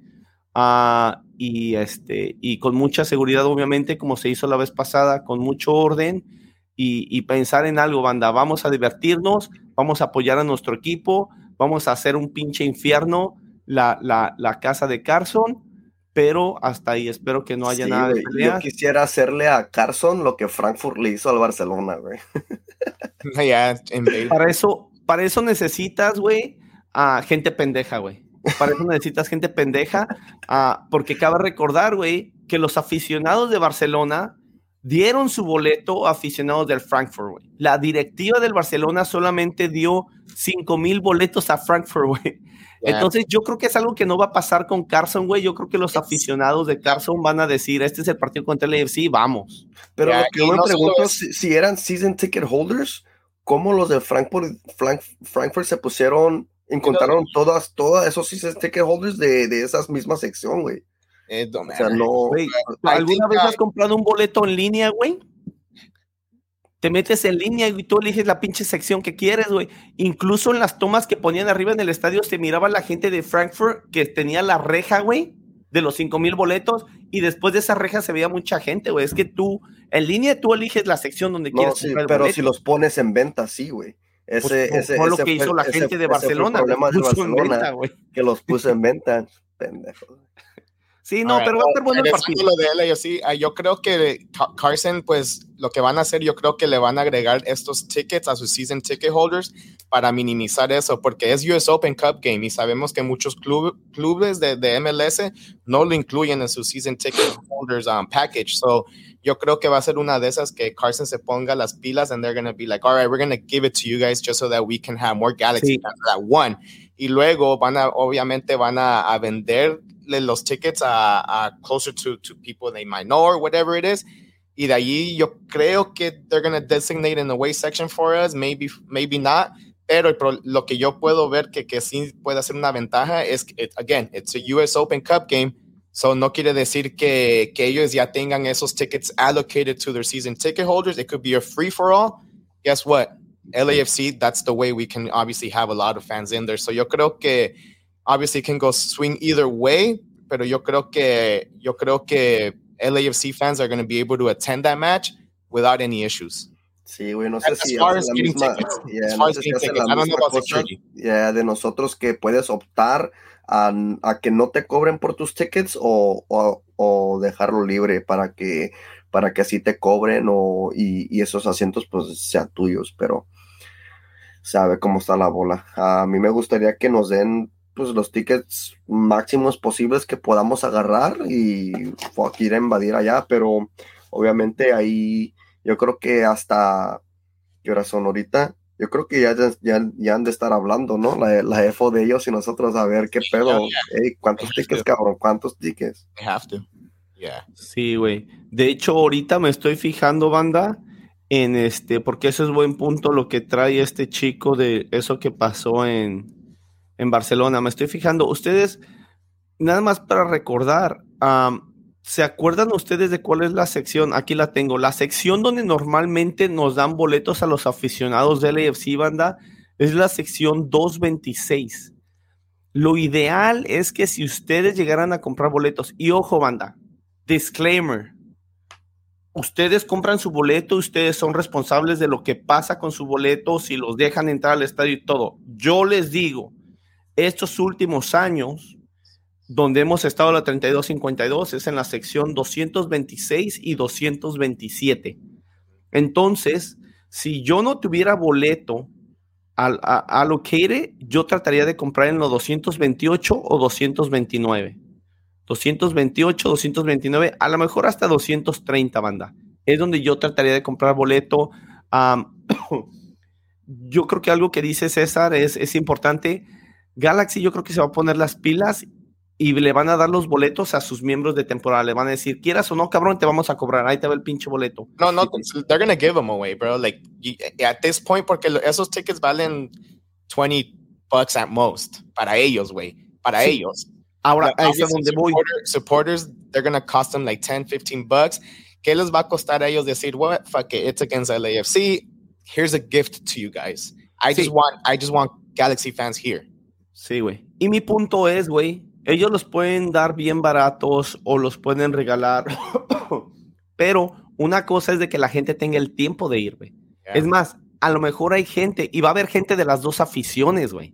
uh, y, este, y con mucha seguridad, obviamente, como se hizo la vez pasada, con mucho orden y, y pensar en algo, banda. Vamos a divertirnos, vamos a apoyar a nuestro equipo, vamos a hacer un pinche infierno la, la, la casa de Carson pero hasta ahí espero que no haya nada de Yo quisiera hacerle a Carson lo que Frankfurt le hizo al Barcelona, güey. para eso, para eso necesitas, güey, a gente pendeja, güey. Para eso necesitas gente pendeja, uh, porque cabe recordar, güey, que los aficionados de Barcelona dieron su boleto a aficionados del Frankfurt. La directiva del Barcelona solamente dio 5 mil boletos a Frankfurt. Entonces yo creo que es algo que no va a pasar con Carson, güey. Yo creo que los aficionados de Carson van a decir, este es el partido contra el AFC, vamos. Pero lo que yo me pregunto es si, eran season ticket holders, ¿cómo los de Frankfurt, Frankfurt se pusieron, encontraron todas, todas esos season ticket holders de, de esa misma sección, güey? Eh, o sea, no. ¿Alguna vez has comprado un boleto en línea, güey? te metes en línea y tú eliges la pinche sección que quieres, güey. Incluso en las tomas que ponían arriba en el estadio se miraba la gente de Frankfurt que tenía la reja, güey, de los cinco mil boletos y después de esa reja se veía mucha gente, güey. Es que tú, en línea tú eliges la sección donde quieres sí, pero si los pones en venta, sí, güey. Ese, pues, ese, fue lo que hizo la gente de Barcelona. Fue de Barcelona, que los puso en venta, pendejo. Sí, no, pero va a ser bueno el partido. Lo de él, yo, sí, ah, yo creo que Carson, pues lo que van a hacer, yo creo que le van a agregar estos tickets a sus season ticket holders para minimizar eso, porque es US Open Cup Game y sabemos que muchos clubes de, de, MLS no lo incluyen en su season ticket holders um, package. So, yo creo que va a ser una de esas que Carson se ponga las pilas and they're going to be like, all right, we're going to give it to you guys just so that we can have more Galaxy sí. that one. Y luego van a, obviamente van a, a vender los tickets a, a, closer to, to people they might know or whatever it is. Y de allí yo creo que they're going to designate in the way section for us, maybe, maybe not. Pero lo que yo puedo ver que, que sí puede ser una ventaja es que, it, again, it's a US Open Cup game. So no quiere decir que, que ellos ya tengan esos tickets allocated to their season ticket holders. It could be a free for all. Guess what? LAFC, that's the way we can obviously have a lot of fans in there. So yo creo que obviously can go swing either way, pero yo creo que yo creo que LAFC fans are going to be able to attend that match without any issues. Sí, güey, no sé si de nosotros que puedes optar a, a, que no te cobren por tus tickets o, o, o, dejarlo libre para que para que así te cobren o, y, y esos asientos pues sean tuyos, pero sabe cómo está la bola. A mí me gustaría que nos den pues los tickets máximos posibles que podamos agarrar y ir a invadir allá, pero obviamente ahí yo creo que hasta qué hora son ahorita, yo creo que ya, ya, ya han de estar hablando, ¿no? La, la EFO de ellos y nosotros a ver qué pedo, ¿cuántos tickets, cabrón? ¿Cuántos tickets? have to. Sí, güey. De hecho, ahorita me estoy fijando, banda, en este, porque eso es buen punto lo que trae este chico de eso que pasó en, en Barcelona. Me estoy fijando, ustedes, nada más para recordar, ¿se acuerdan ustedes de cuál es la sección? Aquí la tengo, la sección donde normalmente nos dan boletos a los aficionados del AFC banda es la sección 226. Lo ideal es que si ustedes llegaran a comprar boletos, y ojo banda, disclaimer, ustedes compran su boleto, ustedes son responsables de lo que pasa con su boleto, si los dejan entrar al estadio y todo. Yo les digo, estos últimos años, donde hemos estado la 3252 es en la sección 226 y 227. Entonces, si yo no tuviera boleto al, a, yo trataría de comprar en los 228 o 229. 228, 229, a lo mejor hasta 230, banda. Es donde yo trataría de comprar boleto. yo creo que algo que dice César es importante. Galaxy yo creo que se va a poner las pilas y le van a dar los boletos a sus miembros de temporada. Le van a decir, quieras o no, cabrón, te vamos a cobrar. Ahí te va el pinche boleto. No, no, they're gonna give them away, bro. Like, at this point, porque esos tickets valen 20 bucks at most. Para ellos, güey. Para ellos. Ahora, ahí es donde voy. Supporters, they're gonna cost them like 10, 15 bucks. ¿Qué les va a costar a ellos decir, what, fuck it, it's against LAFC. Here's a gift to you guys. I just want, I just want Galaxy fans here. Sí, güey. Y mi punto es, güey, ellos los pueden dar bien baratos o los pueden regalar, pero una cosa es de que la gente tenga el tiempo de ir, güey. Es más, a lo mejor hay gente, y va a haber gente de las dos aficiones, güey,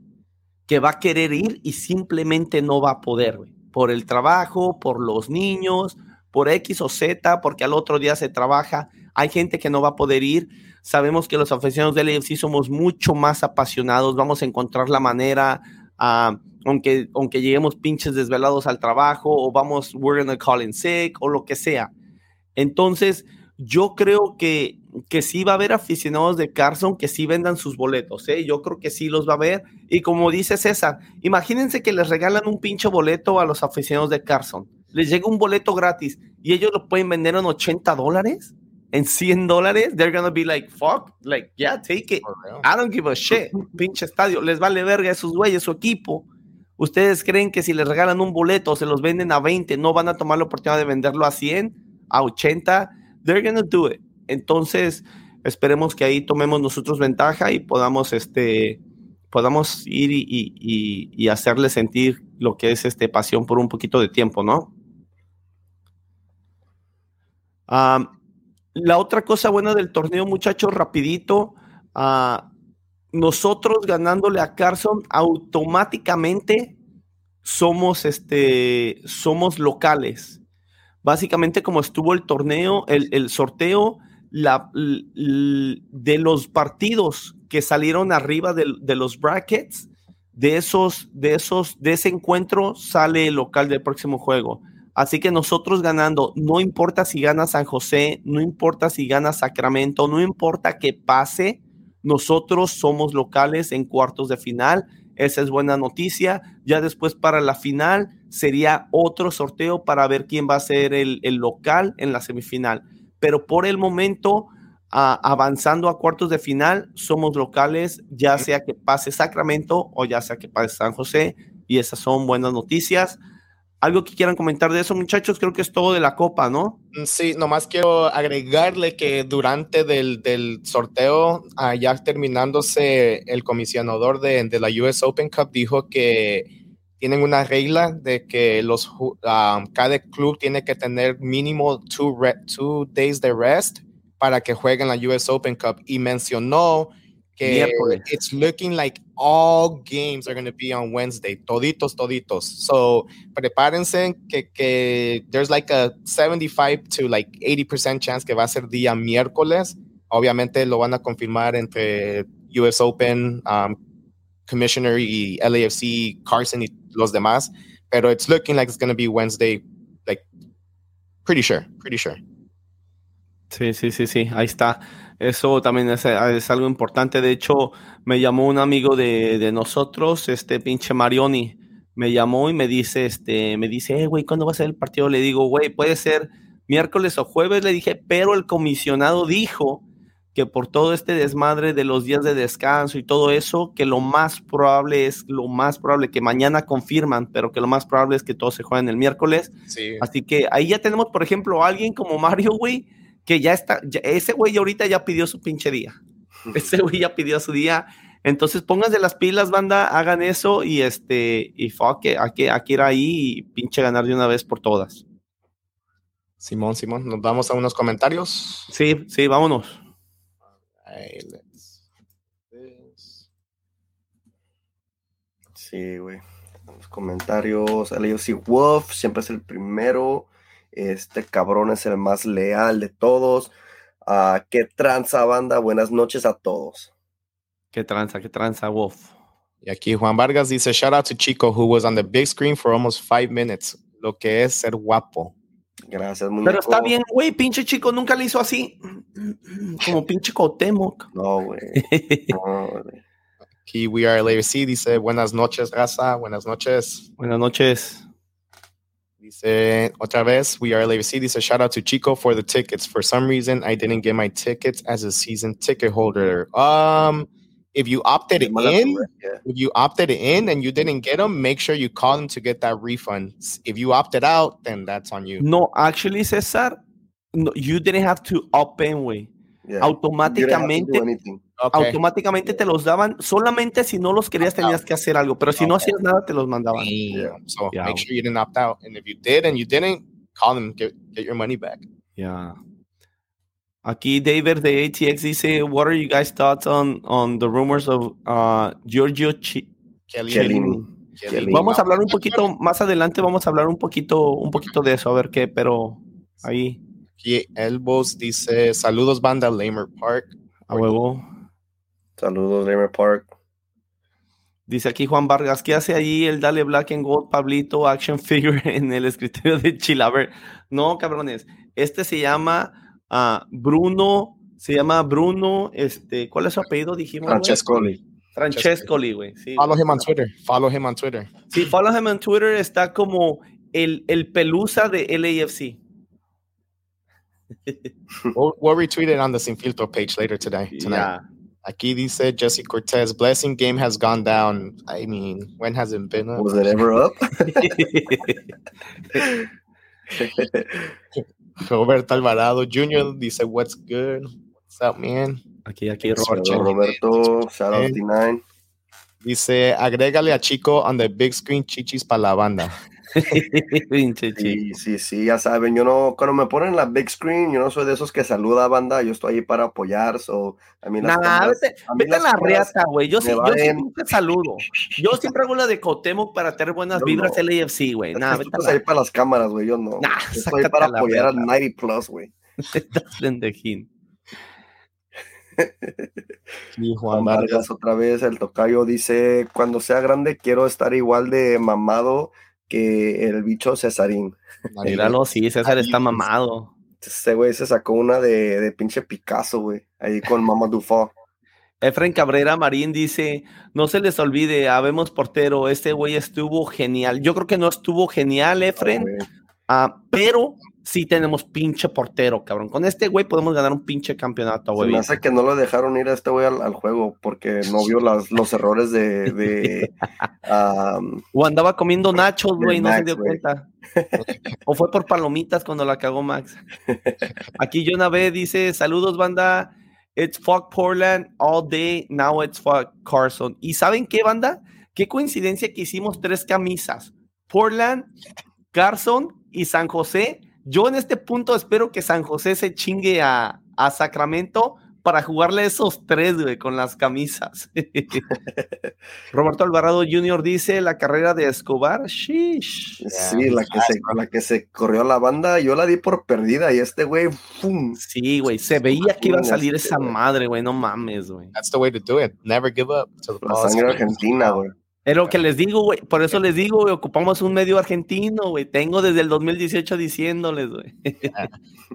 que va a querer ir y simplemente no va a poder, güey. Por el trabajo, por los niños, por X o Z, porque al otro día se trabaja. Hay gente que no va a poder ir. Sabemos que los aficionados del AFC somos mucho más apasionados. Vamos a encontrar la manera, a aunque, aunque lleguemos pinches desvelados al trabajo o vamos, we're gonna call in sick o lo que sea. Entonces, yo creo que, que sí va a haber aficionados de Carson que sí vendan sus boletos, ¿eh? Yo creo que sí los va a haber. Y como dice César, imagínense que les regalan un pinche boleto a los aficionados de Carson. Les llega un boleto gratis y ellos lo pueden vender en 80 dólares, en 100 dólares. They're gonna be like, fuck, like, yeah, take it. I don't give a shit. Pinche estadio, les vale verga a esos güeyes, su equipo ¿Ustedes creen que si les regalan un boleto se los venden a 20, no van a tomar la oportunidad de venderlo a 100, a 80? They're gonna do it. Entonces, esperemos que ahí tomemos nosotros ventaja y podamos, este, podamos ir y, hacerle sentir lo que es este pasión por un poquito de tiempo, ¿no? La otra cosa buena del torneo, muchachos, rapidito, uh, nosotros ganándole a Carson automáticamente somos este somos locales. Básicamente como estuvo el torneo, el, sorteo la, de los partidos que salieron arriba de, los brackets, de esos, de esos, de ese encuentro sale el local del próximo juego. Así que nosotros ganando, no importa si gana San José, no importa si gana Sacramento, no importa que pase, nosotros somos locales en cuartos de final. Esa es buena noticia. Ya después para la final sería otro sorteo para ver quién va a ser el, local en la semifinal. Pero por el momento, avanzando a cuartos de final, somos locales, ya sea que pase Sacramento o ya sea que pase San José. Y esas son buenas noticias. ¿Algo que quieran comentar de eso, muchachos? Creo que es todo de la copa, ¿no? Mm, sí, nomás quiero agregarle que durante del, del sorteo, ya terminándose, el comisionador de, de, la US Open Cup dijo que tienen una regla de que los, um, cada club tiene que tener mínimo two, two days de rest para que jueguen la US Open Cup y mencionó que it's looking like all games are going to be on Wednesday, toditos, toditos. So, prepárense que, que there's like a 75 to like 80% chance que va a ser día miércoles. Obviamente lo van a confirmar entre US Open, um, Commissioner y LAFC, Carson y los demás. Pero it's looking like it's going to be Wednesday, like pretty sure, pretty sure. Sí, sí, sí, sí, ahí está. Eso también es, algo importante. De hecho, me llamó un amigo de, nosotros, este pinche Marioni. Me llamó y me dice, este, me dice, eh, güey, ¿cuándo va a ser el partido? Le digo, güey, puede ser miércoles o jueves. Le dije, pero el comisionado dijo que por todo este desmadre de los días de descanso y todo eso, que lo más probable es, lo más probable que mañana confirman, pero que lo más probable es que todo se juegue el miércoles. Así que ahí ya tenemos, por ejemplo, a alguien como Mario, güey, que ya está, ese güey ahorita ya pidió su pinche día. Ese güey ya pidió su día. Entonces pónganse las pilas, banda, hagan eso y este, y fuck, aquí, aquí ir ahí y pinche ganar de una vez por todas. Simón, Simón, nos vamos a unos comentarios. Sí, sí, vámonos. Sí, güey. Los comentarios. LAFC Wolf siempre es el primero. Este cabrón es el más leal de todos. Ah, qué tranza, banda. Buenas noches a todos. Qué tranza, qué tranza, Wolf. Y aquí Juan Vargas dice, shout out to Chico, who was on the big screen for almost five minutes. Lo que es ser guapo. Gracias, muñeco. Pero está bien, güey, pinche chico, nunca le hizo así. Como pinche Cotemoc. No, güey. No, güey. Aquí We Are LAFC dice, buenas noches, raza. Buenas noches. Buenas noches. Dice, otra vez, We Are LAFC dice, shout out to Chico for the tickets. For some reason, I didn't get my tickets as a season ticket holder. Um, if you opted in, yeah. if you opted in and you didn't get them, make sure you call them to get that refund. If you opted out, then that's on you. No, actually, César, no, you didn't have to open, güey. Yeah. Automáticamente. Okay. automáticamente te los daban. Solamente si no los querías tenías que hacer algo, pero si no hacías nada te los mandaban. So Yeah. make sure you didn't opt out. And if you did and you didn't, call them, get, get your money back. Yeah. Aquí David de ATX dice, what are you guys thoughts on, on the rumors of uh, Giorgio Chi- Kelly, Chiellini. Chiellini. Vamos a hablar un poquito más adelante, vamos a hablar un poquito, un poquito de eso, a ver qué, pero ahí, Aquí Elbows dice, saludos banda Lamer Park. a huevo. Saludos, Lamer Park. Dice aquí Juan Vargas, ¿qué hace allí el Dale Black and Gold Pablito Action Figure en el escritorio de Chilaver? No, cabrones, este se llama ah, Bruno, se llama Bruno, este, ¿cuál es su apellido? Dijimos. Francescoli. Francescoli, güey. Sí, Follow him on Twitter. Follow him on Twitter. Sí, follow him on Twitter, está como el, el pelusa de LAFC. We'll, we'll retweet it on the Sinfiltro page later today. Tonight. Ya. Aquí dice Jesse Cortez, blessing game has gone down. I mean, when has it been up? Was it ever up? Roberto Alvarado Jr. dice, what's good? What's up, man? Aquí, aquí, Roberto. Roberto. Roberto, shout out D9. Eh. Dice, agrégale a Chico on the big screen chichis para la banda. Sí, sí, sí, ya saben, yo no, cuando me ponen la big screen, yo no soy de esos que saluda a banda, yo estoy ahí para apoyar, so, a mí las cámaras- vete, a mí vete las la reata, güey. Yo sí, yo siempre te saludo. Yo siempre hago la de Cotemoc para tener buenas Yo vibras no. LAFC, güey. Es que vete tú estás ahí para las cámaras, güey, yo no. Nah, yo estoy para apoyar al verga. 90 Plus, güey. Estás pendejín. Y Juan Vargas otra vez, el tocayo dice, cuando sea grande quiero estar igual de mamado que el bicho Cesarín. Míralo, sí, César Ahí, está mamado. Ese güey se sacó una de, de pinche Picasso, güey, ahí con Mama Dufo. Efren Cabrera Marín dice, no se les olvide, habemos portero, este güey estuvo genial. Yo creo que no estuvo genial, Efren, ah, pero sí tenemos pinche portero, cabrón. Con este güey podemos ganar un pinche campeonato, Se güey. me hace que no lo dejaron ir a este güey al, al juego porque no vio las, los errores de, O andaba comiendo nachos, güey, no se dio cuenta. o fue por palomitas cuando la cagó Max. Aquí Jonah B dice, saludos banda, it's fuck Portland all day, now it's fuck Carson. ¿Y saben qué banda? Qué coincidencia que hicimos tres camisas. Portland, Carson y San José. Yo en este punto espero que San José se chingue a, a Sacramento para jugarle esos tres, güey, con las camisas. Roberto Alvarado Jr. dice la carrera de Escobar. Sheesh. sí, la que, se, la que se corrió a la banda, yo la di por perdida y este güey, ¡fum! Sí, güey, se veía que iba a salir esa madre, güey, no mames, güey. That's the way to do it. Never give up. till the La sangre in. argentina, güey. Es lo que les digo, güey, por eso les digo, güey, ocupamos un medio argentino, güey. Tengo desde el 2018 diciéndoles, güey.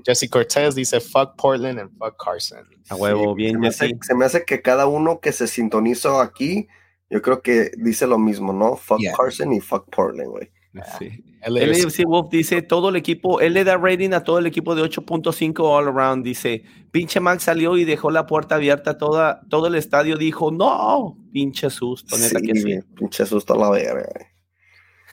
Jesse Cortez dice, fuck Portland and fuck Carson. A huevo, Sí, bien, se me, hace, Jesse. se me hace que cada uno que se sintonizó aquí, yo creo que dice lo mismo, ¿no? Fuck Yeah. Carson y fuck Portland, güey. Sí. LAFC. LAFC Wolf dice, todo el equipo, él le da rating a todo el equipo de 8.5 all around, dice, pinche Max salió y dejó la puerta abierta, toda, todo el estadio dijo, no, pinche susto, neta Sí, que sí. pinche susto a la verga,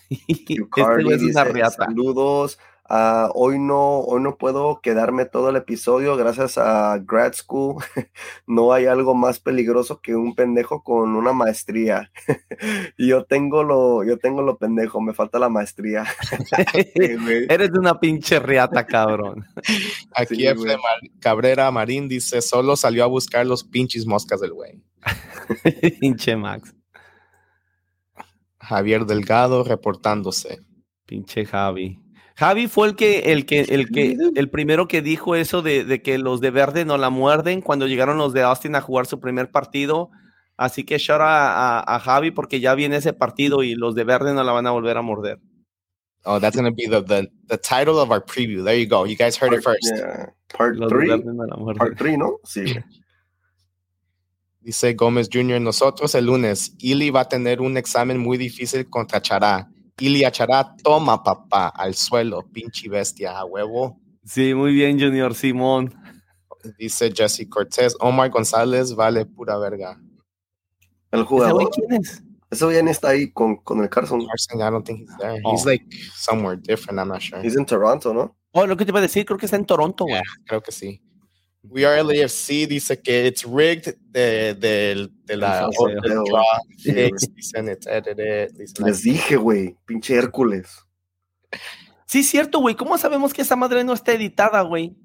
este es una riata. Saludos. Ah, hoy no, hoy no puedo quedarme todo el episodio gracias a Grad School. no hay algo más peligroso que un pendejo con una maestría. y yo tengo lo, yo tengo lo pendejo, me falta la maestría. Eres una pinche riata, cabrón. Aquí Sí, F. Mar- Cabrera Marín dice, solo salió a buscar los pinches moscas del güey. pinche Max. Javier Delgado reportándose. Pinche Javi. Javi fue el que, el que, el que, el primero que dijo eso de, de, que los de verde no la muerden cuando llegaron los de Austin a jugar su primer partido. Así que shout a, a, a Javi porque ya viene ese partido y los de verde no la van a volver a morder. Oh, that's gonna be the, the, the title of our preview. There you go. You guys heard Part, it first. yeah. Part Los de 3. verde no la muerden. Part 3, ¿no? Sí. Dice Gómez Jr., nosotros el lunes, Ili va a tener un examen muy difícil contra Chará. Ili a Chará, toma papá, al suelo, pinche bestia, a huevo. Sí, muy bien, Junior Simón. Dice Jesse Cortés, Omar González vale pura verga. El ¿Ese güey jugador. quién es? Ese güey ni está ahí con, con el Carson. Carson, I don't think he's there. Oh. He's like somewhere different, I'm not sure. He's in Toronto, ¿no? Oh, lo que te iba a decir, creo que está en Toronto, güey. Yeah, creo que sí. We are LAFC dice que it's rigged de, de, de la del sorteo. draw. Sí, dicen it's edited. Dicen Les dije, güey. Pinche Hércules. Sí, cierto, güey. ¿Cómo sabemos que esa madre no está editada, güey?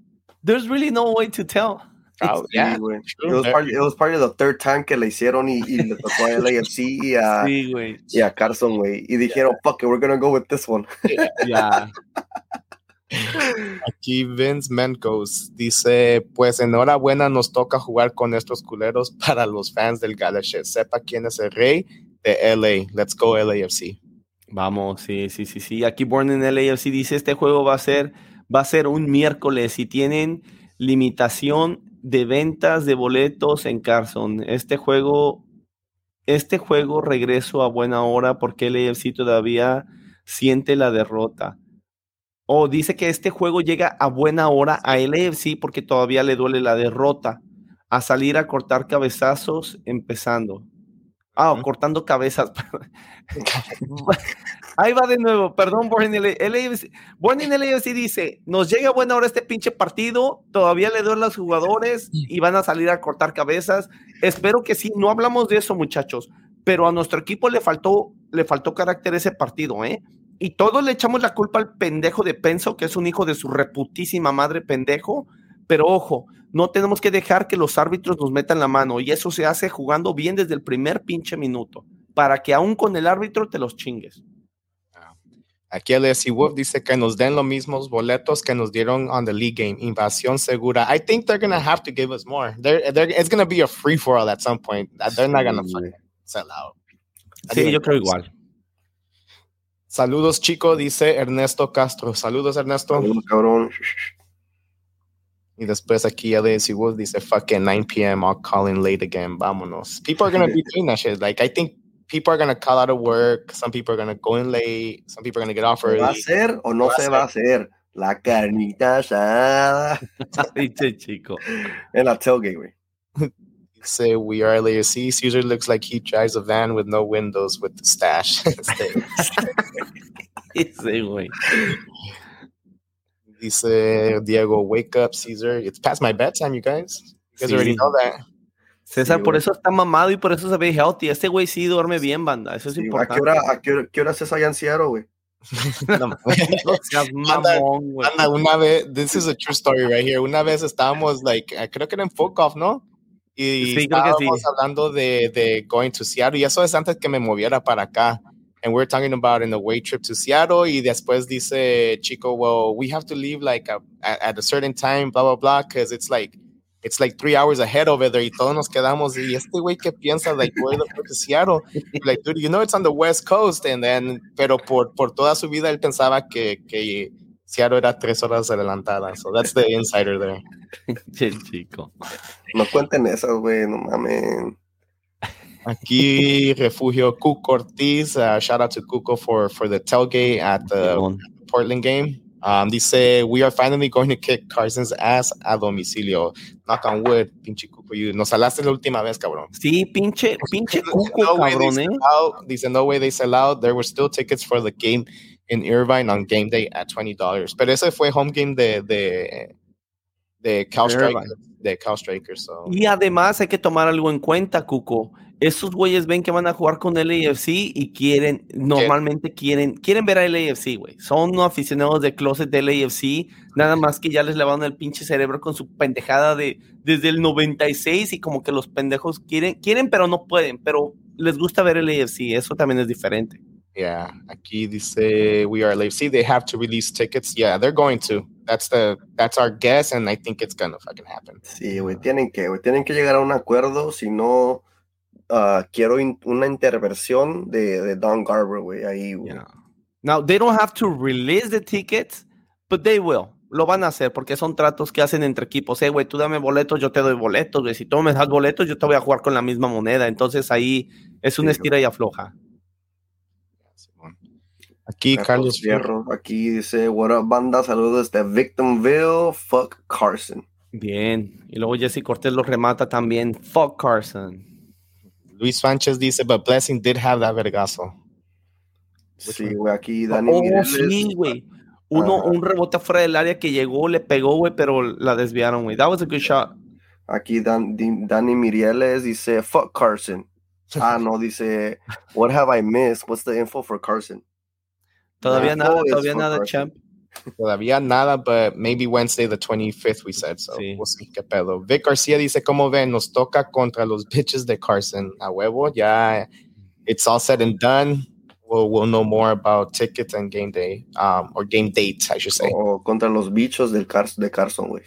There's really no way to tell. Oh, Sí, yeah, güey. true. It was, part, it was part of the third time que le hicieron y, y le tocó a LAFC y a, Sí, güey. y a Carson, güey. Y dijeron, fuck it, we're gonna go with this one. Ya. Aquí Vince Menkos dice, pues enhorabuena, nos toca jugar con estos culeros para los fans del Galaxy. Sepa quién es el rey de LA. Let's go LAFC. Vamos, sí, sí, sí, sí. Aquí Born en LAFC dice, este juego va a ser, va a ser un miércoles y tienen limitación de ventas de boletos en Carson. Este juego, este juego regreso a buena hora porque LAFC todavía siente la derrota. O dice que este juego llega a buena hora a LAFC porque todavía le duele la derrota. A salir a cortar cabezazos empezando. Ah, cortando cabezas. Ahí va de nuevo, perdón, Born en LAFC. Born en LAFC dice, nos llega a buena hora este pinche partido, todavía le duelen a los jugadores y van a salir a cortar cabezas. Espero que sí, no hablamos de eso, muchachos, pero a nuestro equipo le faltó, le faltó carácter ese partido, ¿eh? Y todos le echamos la culpa al pendejo de Penso, que es un hijo de su reputísima madre pendejo, pero ojo, no tenemos que dejar que los árbitros nos metan la mano y eso se hace jugando bien desde el primer pinche minuto, para que aún con el árbitro te los chingues. Aquí LSC Wolf dice que nos den los mismos boletos que nos dieron on the league game. Invasión segura. I think they're gonna have to give us more. They're, they're, it's gonna be a free for all at some point. They're not gonna Sí, fucking sell out. Sí, yo creo igual. Saludos, chico, dice Ernesto Castro. Saludos, Ernesto. Saludos, cabrón. Y después aquí LSC Wolf dice fucking 9 p.m. I'll call in late again. Vámonos. People are gonna be doing that shit. Like I think people are gonna call out of work. Some people are gonna go in late. Some people are gonna get off ¿Se va a early. hacer o no se va a hacer? La carnita asada Pinche chico. en la tailgate, güey. Say we are LAFC. Caesar looks like he drives a van with no windows with the stash. Este, Ese güey. Dice Diego, wake up, Caesar. It's past my bedtime, you guys. You guys already know that. César, Sí, por güey. eso está mamado y por eso se ve healthy. Este güey sí duerme bien, banda. Eso es Sí, ¿A qué hora, a qué hora, qué hora es allá en Seattle, güey? No, No seas mamón, güey. Anda, una vez, this is a true story right here. Una vez estábamos, like, creo que era en folk off, ¿no? Y Sí, creo que sí. estábamos hablando de, de going to Seattle. Y eso es antes que me moviera para acá. And we're talking about in the way trip to Seattle. Y después dice Chico, well, we have to leave like a, at, a certain time, blah, blah, blah, because it's like, it's like three hours ahead over there. Y todos nos quedamos. Y este güey que piensa, like, Seattle? Like, dude, you know it's on the West Coast. And then, pero por, por toda su vida él pensaba que, que Seattle era tres horas adelantada. So that's the insider there. Pinche chico. No cuenten esas, güey, no mames. Aquí, Refugio Cuco Ortiz. Uh, shout out to Cuco for, for the tailgate at the Simón. Portland game. Um, dice, we are finally going to kick Carson's ass a domicilio. Knock on wood, pinche Cuco. You, nos salaste la última vez, cabrón. Sí, pinche, pinche cuco, No they cabrón, eh. sell out. Dice, no way they sell out. There were still tickets for the game in Irvine on game day at $20. Pero ese fue home game de, de, de Cal. Strikers. De Cal Strikers. So. Y además hay que tomar algo en cuenta, Cuco. Esos güeyes ven que van a jugar con LAFC y quieren, normalmente quieren, quieren ver a LAFC, güey. Son no aficionados de closet de LAFC, nada más que ya les lavaron el pinche cerebro con su pendejada de desde el 96 y como que los pendejos quieren, quieren pero no pueden, pero les gusta ver LAFC, eso también es diferente. Yeah, aquí dice we are late. See, they have to release tickets. Yeah, they're going to. That's the that's our guess, and I think it's gonna fucking happen. Sí, güey, tienen que, güey, tienen que llegar a un acuerdo, si no, ah, quiero in- una intervención de, de Don Garber, güey, ahí, güey. Yeah. Now, they don't have to release the tickets, but they will. Lo van a hacer porque son tratos que hacen entre equipos. Eh, güey, tú dame boletos, yo te doy boletos, güey. Si tú me das boletos, yo te voy a jugar con la misma moneda. Entonces ahí es una Sí, estira y afloja. Aquí Carlos Carlos Fierro, aquí dice, what up, banda, saludos desde Victimville, fuck Carson. Bien. Y luego Jesse Cortés lo remata también. Fuck Carson. Luis Sánchez dice, but Blessing did have that vergazo. Sí, güey, aquí Dani Oh, Mireles, sí, güey. Uno, un rebote fuera del área que llegó, le pegó, güey, pero la desviaron, güey. That was a good shot. aquí Dan- Dani Mirieles dice, fuck Carson. Ah, no, dice, what have I missed? What's the info for Carson? Todavía nada, todavía nada, champ. Todavía nada, but maybe Wednesday the 25th we said, so Sí. we'll see qué pedo. Vic García dice, ¿cómo ven? Nos toca contra los bitches de Carson. A huevo, ya it's all said and done. We'll, we'll know more about tickets and game day, um, or game date, I should say. O contra los bichos del Car de Carson, güey.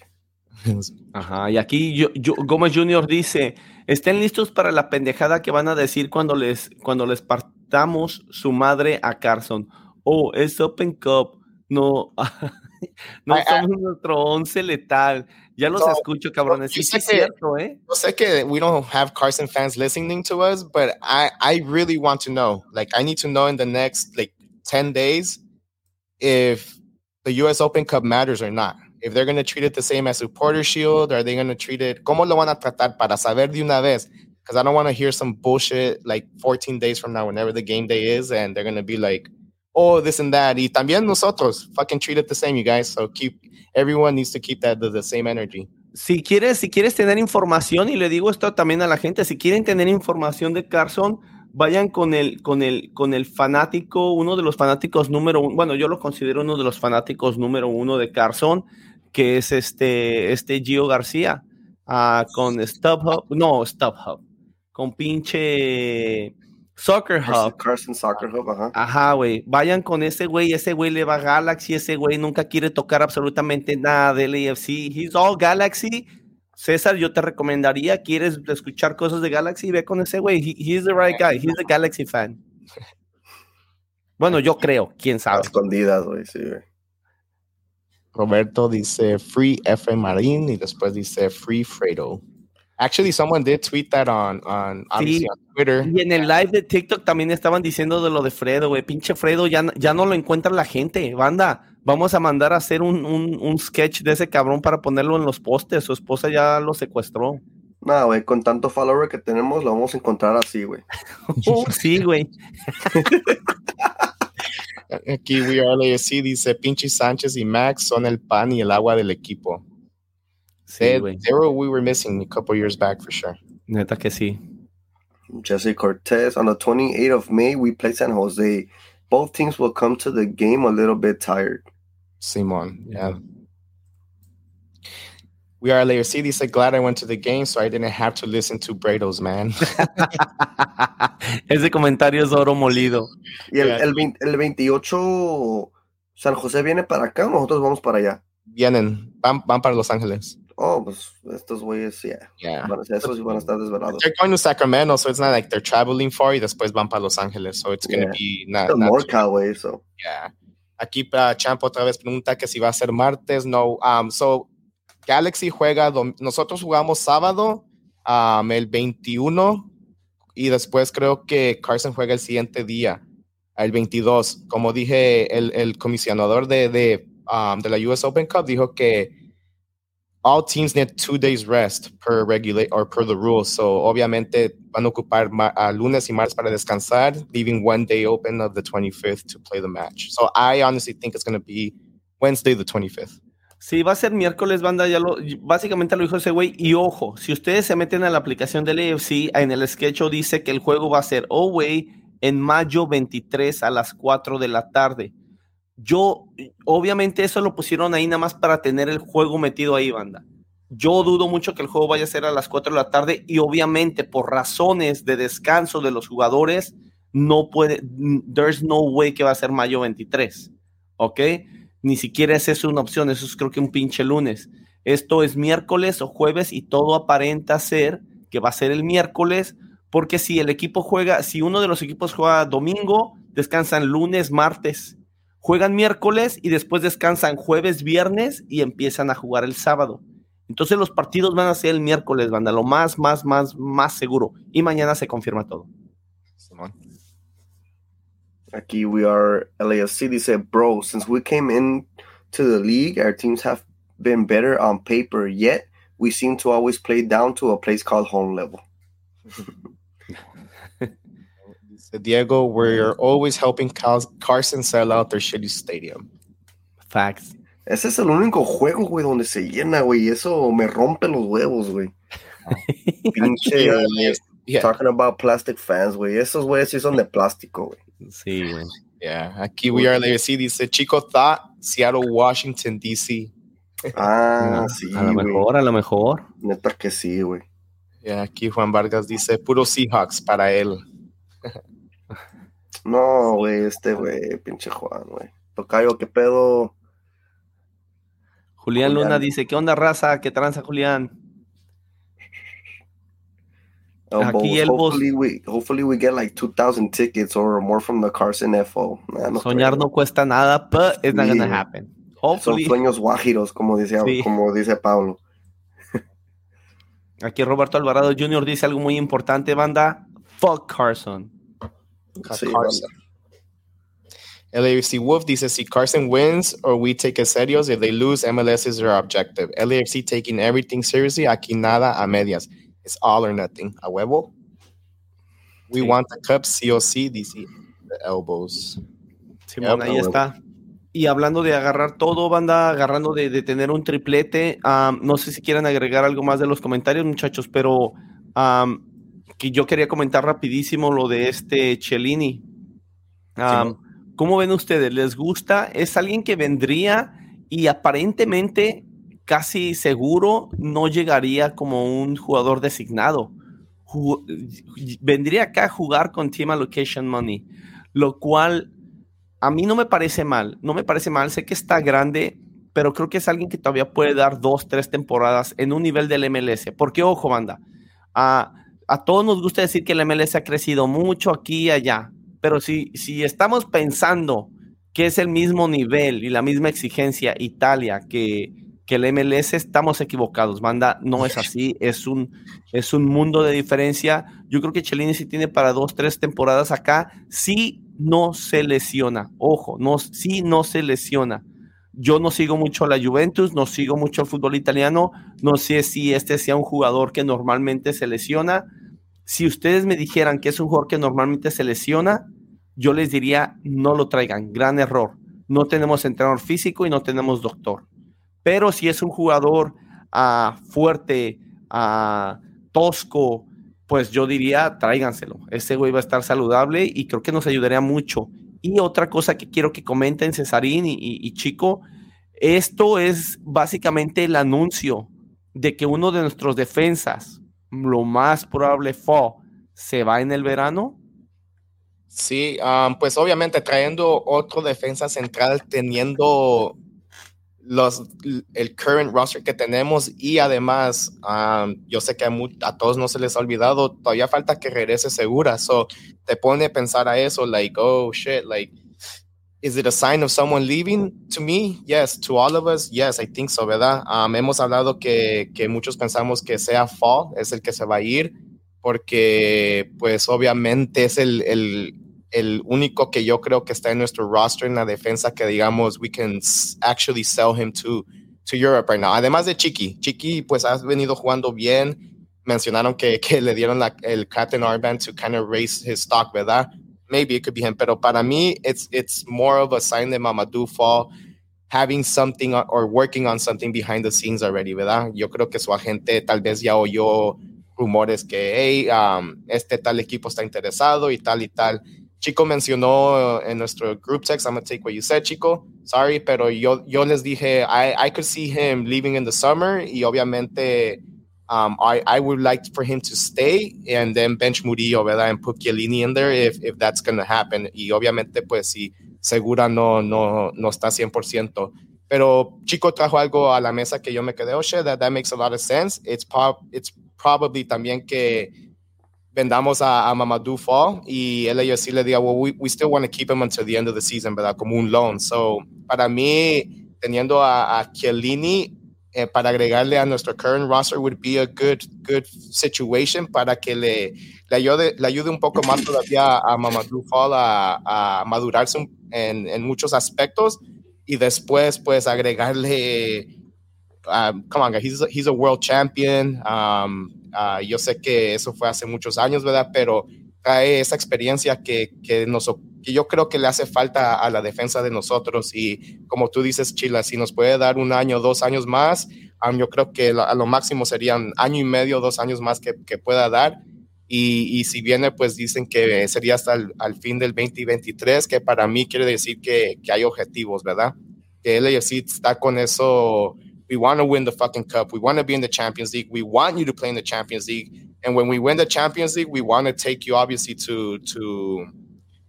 Ajá, y aquí yo, yo- Gómez Jr. dice, estén listos para la pendejada que van a decir cuando les, cuando les partamos su madre a Carson. Oh, es Open Cup. No, no ay. somos nuestro once letal. Ya los No, escucho, cabrones. Sí, sé es que- cierto, ¿eh? Yo sé que we don't have Carson fans listening to us, but I, I really want to know. Like, I need to know in the next like 10 days if the US Open Cup matters or not. If they're going to treat it the same as Supporter Shield, are they going to treat it? ¿Cómo lo van a tratar para saber de una vez? Because I don't want to hear some bullshit like 14 days from now, whenever the game day is, and they're going to be like, oh, this and that. Y también nosotros, fucking treat it the same, you guys. So keep, everyone needs to keep that the, same energy. Si quieres, si quieres tener información, y le digo esto también a la gente, si quieren tener información de Carson, vayan con el, con el, con el fanático, uno de los fanáticos número uno, bueno, yo lo considero uno de los fanáticos número uno de Carson, que es este, este Gio García, ah, con StubHub, no, StubHub, con pinche Soccer Hub. Carson Soccer Hub, ajá. Ajá, güey. Vayan con ese güey. Ese güey le va a Galaxy. Ese güey nunca quiere tocar absolutamente nada del AFC. He's all Galaxy. César, yo te recomendaría, quieres escuchar cosas de Galaxy, ve con ese güey. He- he's the right guy. He's a Galaxy fan. Bueno, yo creo, quién sabe. escondidas, güey, sí, güey. Roberto dice Free F. Marín y después dice Free Fredo. Actually, someone did tweet that on, Sí. on Twitter. Y en el live de TikTok también estaban diciendo de lo de Fredo, güey. Pinche Fredo, ya, ya no lo encuentra la gente. Banda, vamos a mandar a hacer un, un, un sketch de ese cabrón para ponerlo en los postes. Su esposa ya lo secuestró. Nada, güey, con tanto follower que tenemos, lo vamos a encontrar así, güey. Oh, sí, güey. Aquí We Are LAFC dice Pinchi Sánchez y Max son el pan y el agua del equipo. Sí, They, güey. they were we were missing a couple years back for sure. Neta que sí. Jesse Cortez. On the 28th of May, we play San Jose. Both teams will come to the game a little bit tired. Simon, yeah. We Are LAFC dice glad I went to the game so I didn't have to listen to Brados, man. Ese comentario es oro molido. Y el, Yeah. el, 20 el 28, San José viene para acá nosotros vamos para allá. Vienen, van, van para Los Ángeles. Oh, pues estos güeyes, yeah. Yeah. A- esos van a estar desvelados. They're going to Sacramento, so it's not like they're traveling far y después van para Los Ángeles. So it's going to Yeah. be not, not NorCal, güey, so. Yeah. Aquí para Champ otra vez pregunta que si va a ser martes. No. Um, so Galaxy juega, nosotros jugamos sábado, um, el 21, y después creo que Carson juega el siguiente día, el 22. Como dije, el, el comisionador de, de, um, de la US Open Cup dijo que all teams need two days rest per regulate or per the rules. So obviamente van a ocupar a lunes y martes para descansar, leaving one day open of the 25th to play the match. So I honestly think it's going to be Wednesday the 25th. Sí, va a ser miércoles, banda, ya lo, básicamente lo dijo ese güey. Y ojo, si ustedes se meten a la aplicación del AFC, en el sketch dice que el juego va a ser away en mayo 23 a las 4 de la tarde. Yo, obviamente eso lo pusieron ahí nada más para tener el juego metido ahí, banda. Yo dudo mucho que el juego vaya a ser a las 4 de la tarde y obviamente por razones de descanso de los jugadores, no puede, there's no way que va a ser mayo 23, ¿ok? Ni siquiera es eso una opción, eso es creo que un pinche lunes. Esto es miércoles o jueves y todo aparenta ser que va a ser el miércoles, porque si el equipo juega, si uno de los equipos juega domingo, descansan lunes, martes, juegan miércoles y después descansan jueves, viernes y empiezan a jugar el sábado. Entonces los partidos van a ser el miércoles, banda, lo más, más, más, más seguro. Y mañana se confirma todo. Aquí we are LAFC dice, bro, since we came in to the league, our teams have been better on paper, yet we seem to always play down to a place called home level. Diego, we're always helping Carson sell out their shitty stadium. Facts. Ese es el único juego, güey, donde se llena, güey. Eso me rompe los huevos, güey. Pinche. yeah. Talking about plastic fans, güey. Esos güeyes sí son de plástico, güey. Sí, güey. Yeah, aquí we are. Sí, dice Chico Thought, Seattle, Washington, D.C. Ah, sí. A lo mejor, a lo mejor. Neta que sí, güey. Yeah, aquí Juan Vargas dice puro Seahawks para él. no, güey, este güey, pinche Juan, güey. Tocayo, ¿qué pedo? Julián, Luna dice, ¿qué onda, raza? ¿Qué tranza, Julián? Oh, Aquí el hopefully we, hopefully we get like 2,000 tickets or more from the Carson FO. Soñar no cuesta nada, but it's not gonna happen. Hopefully. Son sueños guajiros, como dice, como dice Pablo. Aquí Roberto Alvarado Jr. dice algo muy importante, banda. Fuck Carson. Sí, Carson. LAFC Wolf dice, si Carson wins or we take it serious, if they lose, MLS is their objective. LAFC taking everything seriously, aquí nada a medias. It's all or nothing. A huevo. We sí. want the cup, sí o sí, dice the elbows. Simón, yep, ahí está. Y hablando de agarrar todo, banda, agarrando de, de tener un triplete, um, no sé si quieren agregar algo más de los comentarios, muchachos, pero um, que yo quería comentar rapidísimo lo de este Cellini. Um, sí, ¿Cómo ven ustedes? ¿Les gusta? Es alguien que vendría y aparentemente casi seguro no llegaría como un jugador designado. vendría acá a jugar con Team Allocation Money, lo cual a mí no me parece mal, no me parece mal, sé que está grande, pero creo que es alguien que todavía puede dar dos, tres temporadas en un nivel del MLS. Porque, ojo, banda, a, a todos nos gusta decir que el MLS ha crecido mucho aquí y allá, pero si, si estamos pensando que es el mismo nivel y la misma exigencia Italia que, que el MLS, estamos equivocados, banda, no es así, es un, es un mundo de diferencia. Yo creo que Chelini sí tiene para dos, tres temporadas acá, sí no se lesiona, ojo, no, sí no se lesiona. Yo no sigo mucho a la Juventus, no sigo mucho el fútbol italiano, no sé si este sea un jugador que normalmente se lesiona, si ustedes me dijeran que es un jugador que normalmente se lesiona, yo les diría no lo traigan, gran error. No tenemos entrenador físico y no tenemos doctor. Pero si es un jugador uh, fuerte, uh, tosco, pues yo diría tráiganselo. Ese güey va a estar saludable y creo que nos ayudaría mucho. Y otra cosa que quiero que comenten Cesarín y, y, y Chico, esto es básicamente el anuncio de que uno de nuestros defensas, lo más probable fue se va en el verano. Sí, um, pues obviamente trayendo otro defensa central, teniendo los, el current roster que tenemos y además um, yo sé que a, a, todos no se les ha olvidado, todavía falta que regrese segura, so te pone a pensar a eso, like, oh shit, like, is it a sign of someone leaving? To me, yes. To all of us, yes, I think so, ¿verdad? Um, hemos hablado que, que, muchos pensamos que sea Fall es el que se va a ir, porque pues obviamente es el, el, el único que yo creo que está en nuestro roster en la defensa que digamos, we can actually sell him to, to Europe right now. Además de Chiqui. Chiqui pues ha venido jugando bien. Mencionaron que, que le dieron la, el captain armband to kind of raise his stock, ¿verdad? Maybe it could be him. Pero para mí, it's it's more of a sign that Mamadou Fall having something or working on something behind the scenes already, ¿verdad? Yo creo que su agente tal vez ya oyó rumores que, hey, um, este tal equipo está interesado y tal y tal. Chico mencionó en nuestro group text, I'm to take what you said, Chico. Sorry, pero yo, yo les dije, I, I could see him leaving in the summer y obviamente Um, I, I would like for him to stay and then bench Murillo, ¿verdad? And put Chiellini in there if, if that's going to happen. Y obviamente, pues, si Segura no, no, no está 100%. Pero Chico trajo algo a la mesa que yo me quedé, oh shit, that, that makes a lot of sense. It's, pop, it's probably también que vendamos a, a Mamadou Fall y LAFC le diga, well, we, we still want to keep him until the end of the season, ¿verdad? Como un loan. So, para mí, teniendo a, a Chiellini eh, para agregarle a nuestro current roster would be a good, good situation para que le, le, ayude, le ayude un poco más todavía a Mamadou Fall a, a madurarse en, en muchos aspectos y después, pues, agregarle um, come on, he's he's a world champion. Um, uh, yo sé que eso fue hace muchos años, ¿verdad? Pero trae esa experiencia que, que, nos, que yo creo que le hace falta a la defensa de nosotros. Y como tú dices, Chila, si nos puede dar un año, dos años más, um, yo creo que a lo máximo serían año y medio, dos años más que, que pueda dar. Y, y, si viene, pues dicen que sería hasta el al fin del 2023, que para mí quiere decir que, que hay objetivos, ¿verdad? Que sí está con eso we want to win the fucking cup. We want to be in the Champions League. We want you to play in the Champions League. And when we win the Champions League, we want to take you obviously to to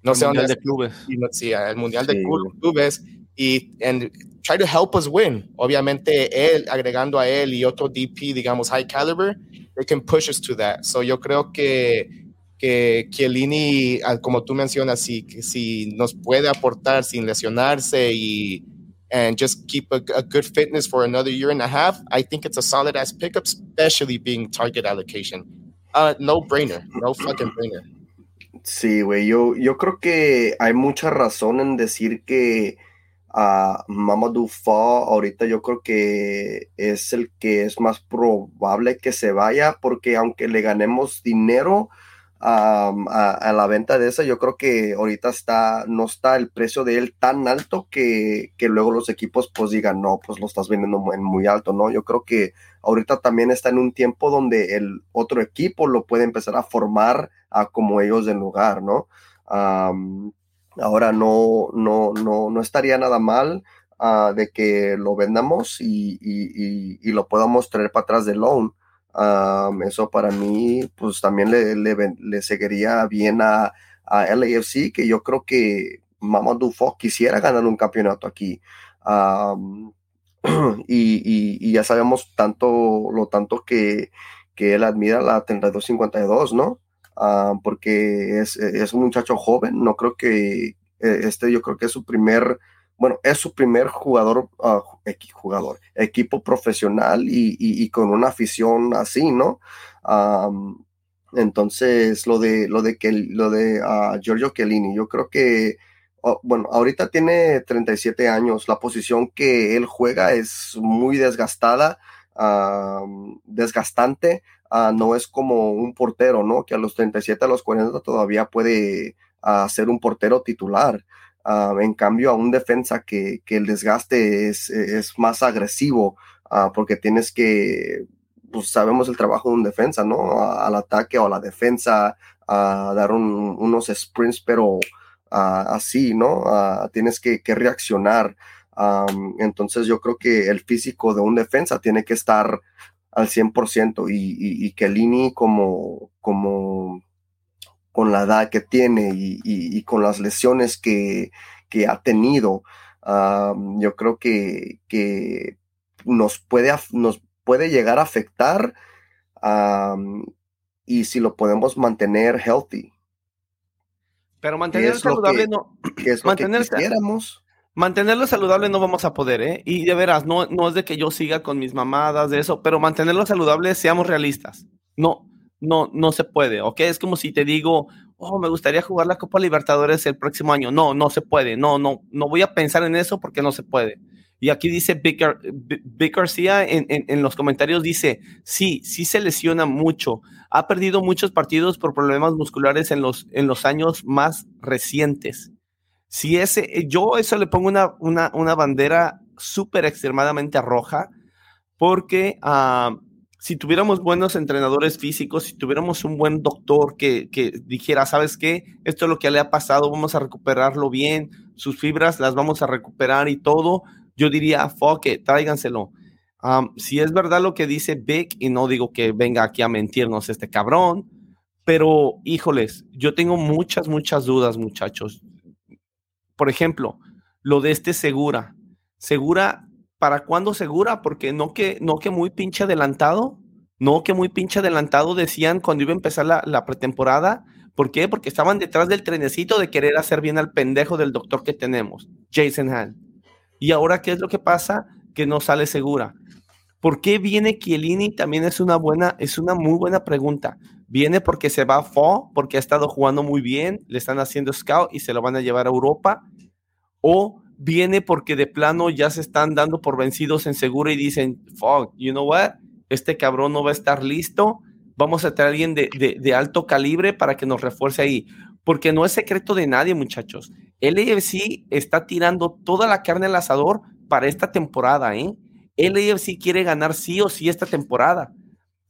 no sé dónde de clubes. Sí, el mundial sí. de clubes y and try to help us win. Obviamente él agregando a él y otro DP digamos high caliber, they can push us to that. So yo creo que que Chiellini, como tú mencionas, si, si nos puede aportar sin lesionarse y and just keep a, a, good fitness for another year and a half, I think it's a solid ass pickup, especially being target allocation. Uh, no brainer, no fucking brainer. Sí, güey, yo, yo creo que hay mucha razón en decir que a uh, Mamadou ahorita yo creo que es el que es más probable que se vaya porque aunque le ganemos dinero, a, la venta de esa, yo creo que ahorita está, no está el precio de él tan alto que, que luego los equipos pues digan, no, pues lo estás vendiendo muy, muy alto, ¿no? Yo creo que ahorita también está en un tiempo donde el otro equipo lo puede empezar a formar a como ellos del lugar, ¿no? ahora no, no, no, no estaría nada mal uh, de que lo vendamos y, y, y, lo podamos traer para atrás de loan eso para mí, pues también le, le, seguiría bien a, a, LAFC, que yo creo que Mamadou Fox quisiera ganar un campeonato aquí. y, y, ya sabemos tanto, lo tanto que, que él admira la 3252, ¿no? porque es, es, un muchacho joven, no creo que eh, este, yo creo que es su primer bueno, es su primer jugador, uh, jugador equipo profesional y, con una afición así, ¿no? Um, entonces, lo de, lo de, que, lo de uh, Giorgio Chiellini, yo creo que, oh, bueno, ahorita tiene 37 años, la posición que él juega es muy desgastada, desgastante, no es como un portero, ¿no? Que a los 37, a los 40 todavía puede ser un portero titular. Uh, en cambio, a un defensa que, el desgaste es, más agresivo, uh, porque tienes que, pues sabemos el trabajo de un defensa, ¿no? al ataque o a la defensa, a dar un, unos sprints, pero así, ¿no? tienes que, reaccionar. Entonces, yo creo que el físico de un defensa tiene que estar al 100% y, y, y que Lini como, como con la edad que tiene y, con las lesiones que, ha tenido, yo creo que, que, nos, puede, nos puede llegar a afectar y si lo podemos mantener healthy. Pero mantenerlo saludable no. es lo Mantenerlo saludable no vamos a poder, ¿eh? Y de veras, no, no es de que yo siga con mis mamadas de eso, pero mantenerlo saludable, seamos realistas. No, no, no se puede, ¿ok? Es como si te digo, oh, me gustaría jugar la Copa Libertadores el próximo año. No, no se puede, no, no, no voy a pensar en eso porque no se puede. Y aquí dice Vic, García en, en, los comentarios, dice, sí, sí se lesiona mucho. Ha perdido muchos partidos por problemas musculares en los, en los años más recientes. Si ese, yo eso le pongo una, una, una bandera súper extremadamente roja porque uh, si tuviéramos buenos entrenadores físicos, si tuviéramos un buen doctor que, dijera, ¿sabes qué? Esto es lo que le ha pasado, vamos a recuperarlo bien, sus fibras las vamos a recuperar y todo, yo diría, fuck it, tráiganselo. Si es verdad lo que dice Vic, y no digo que venga aquí a mentirnos este cabrón, pero híjoles, yo tengo muchas, muchas dudas, muchachos. Por ejemplo, lo de este Segura. Segura, ¿para cuándo Segura? Porque no que, no que muy pinche adelantado, no que muy pinche adelantado decían cuando iba a empezar la, pretemporada. ¿Por qué? Porque estaban detrás del trenecito de querer hacer bien al pendejo del doctor que tenemos, Jason Han. Y ahora, ¿qué es lo que pasa? Que no sale segura. ¿Por qué viene Chiellini? También es una buena, es una muy buena pregunta. ¿Viene porque se va a Fo, porque ha estado jugando muy bien, le están haciendo scout y se lo van a llevar a Europa? ¿O viene porque de plano ya se están dando por vencidos en seguro y dicen, fuck, you know what? Este cabrón no va a estar listo. Vamos a traer a alguien de, de, alto calibre para que nos refuerce ahí. Porque no es secreto de nadie, muchachos. El AFC está tirando toda la carne al asador para esta temporada, ¿eh? El AFC quiere ganar sí o sí esta temporada.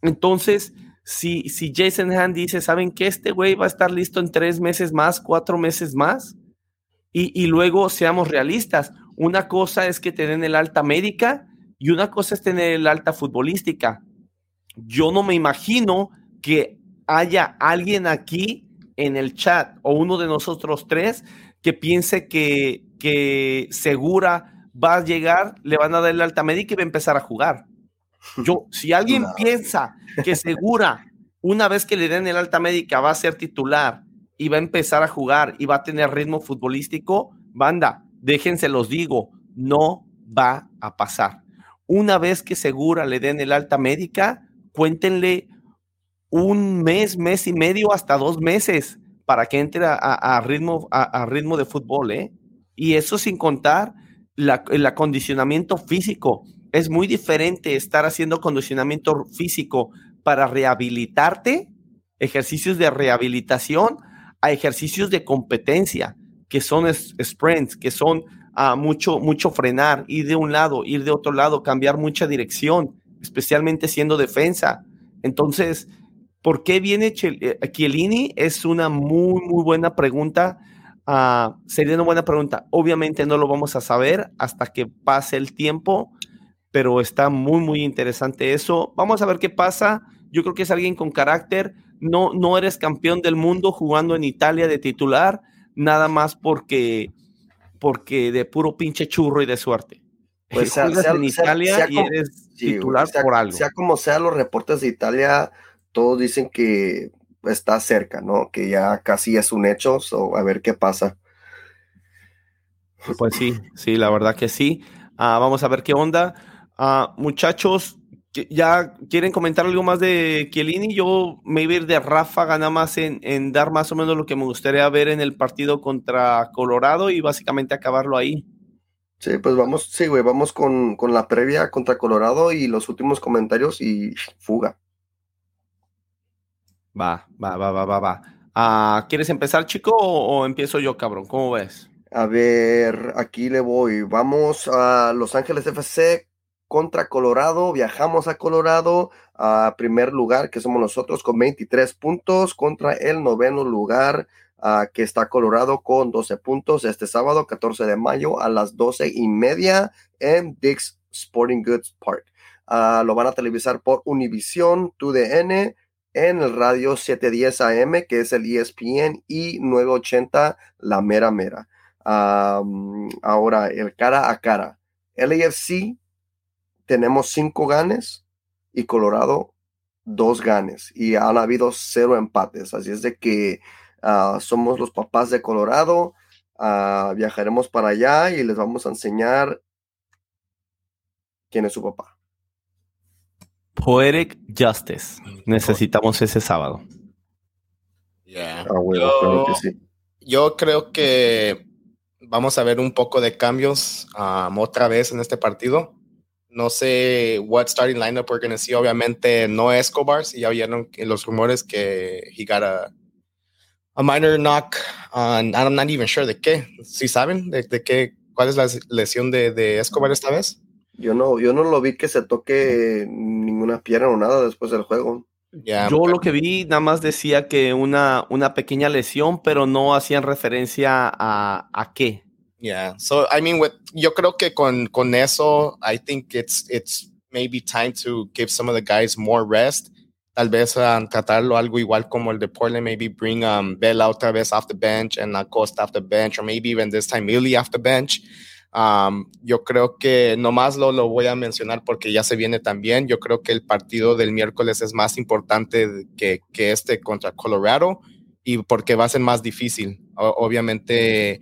Entonces, si, si Jason Hand dice, ¿saben que este güey va a estar listo en tres meses más, cuatro meses más? Y, y, luego seamos realistas. Una cosa es que te den el alta médica y una cosa es tener el alta futbolística. Yo no me imagino que haya alguien aquí en el chat o uno de nosotros tres que piense que, que Segura va a llegar, le van a dar el alta médica y va a empezar a jugar. Yo, si alguien piensa que Segura, una vez que le den el alta médica, va a ser titular y va a empezar a jugar y va a tener ritmo futbolístico, banda, déjense los digo, no va a pasar. Una vez que Segura le den el alta médica, cuéntenle un mes, mes y medio, hasta dos meses para que entre a, ritmo, a, ritmo de fútbol, ¿eh? Y eso sin contar la, el acondicionamiento físico. Es muy diferente estar haciendo acondicionamiento físico para rehabilitarte, ejercicios de rehabilitación, a ejercicios de competencia, que son sprints, que son uh, mucho, mucho frenar, ir de un lado, ir de otro lado, cambiar mucha dirección, especialmente siendo defensa. Entonces, ¿por qué viene Chiellini? Es una muy, muy buena pregunta. Uh, sería una buena pregunta. Obviamente no lo vamos a saber hasta que pase el tiempo, pero está muy, muy interesante eso. Vamos a ver qué pasa. Yo creo que es alguien con carácter no, no eres campeón del mundo jugando en Italia de titular, nada más porque, porque de puro pinche churro y de suerte. Pues sea, en Italia sea, y como, eres titular sea, por algo. Sea como sea, los reportes de Italia, todos dicen que está cerca, ¿no? Que ya casi es un hecho, so, a ver qué pasa. Pues sí, sí, la verdad que sí. Uh, vamos a ver qué onda. Uh, muchachos, ¿Ya quieren comentar algo más de Chiellini? Yo me iba a ir de ráfaga nada más en, en, dar más o menos lo que me gustaría ver en el partido contra Colorado y básicamente acabarlo ahí. Sí, pues vamos, sí, güey, vamos con, con la previa contra Colorado y los últimos comentarios y fuga. Va, va, va, va, va, va. Uh, ¿Quieres empezar, chico, o, o empiezo yo, cabrón? ¿Cómo ves? A ver, aquí le voy. Vamos a Los Ángeles FC contra Colorado, viajamos a Colorado a primer lugar, que somos nosotros con 23 puntos, contra el noveno lugar, uh, que está Colorado con 12 puntos este sábado, 14 de mayo a las 12 y media en Dick's Sporting Goods Park. Uh, lo van a televisar por Univision, TUDN, en el radio 710 AM, que es el ESPN, y 980 La Mera Mera. Ahora, el cara a cara. LAFC tenemos cinco ganes y Colorado dos ganes y han habido cero empates. Así es de que uh, somos los papás de Colorado. Uh, viajaremos para allá y les vamos a enseñar quién es su papá. Poetic Justice. Necesitamos ese sábado. Yeah. Ah, bueno, yo, creo que sí. yo creo que vamos a ver un poco de cambios um, otra vez en este partido no sé what starting lineup we're going to see. Obviamente no Escobar, si ya vieron los rumores que he got a, a minor knock on, I'm not even sure de qué. ¿Sí saben de, de qué? ¿Cuál es la lesión de, de, Escobar esta vez? Yo no, yo no lo vi que se toque ninguna pierna o nada después del juego. Yeah, yo lo que vi nada más decía que una, una pequeña lesión, pero no hacían referencia a, a qué. Yeah. So I mean, with, yo creo que con, con eso, I think it's it's maybe time to give some of the guys more rest. Tal vez um, tratarlo algo igual como el de Portland, maybe bring um, Bell otra vez off the bench and Acosta off the bench, or maybe even this time Millie off the bench. Um, yo creo que nomás lo, lo voy a mencionar porque ya se viene también. Yo creo que el partido del miércoles es más importante que, que este contra Colorado y porque va a ser más difícil. Obviamente,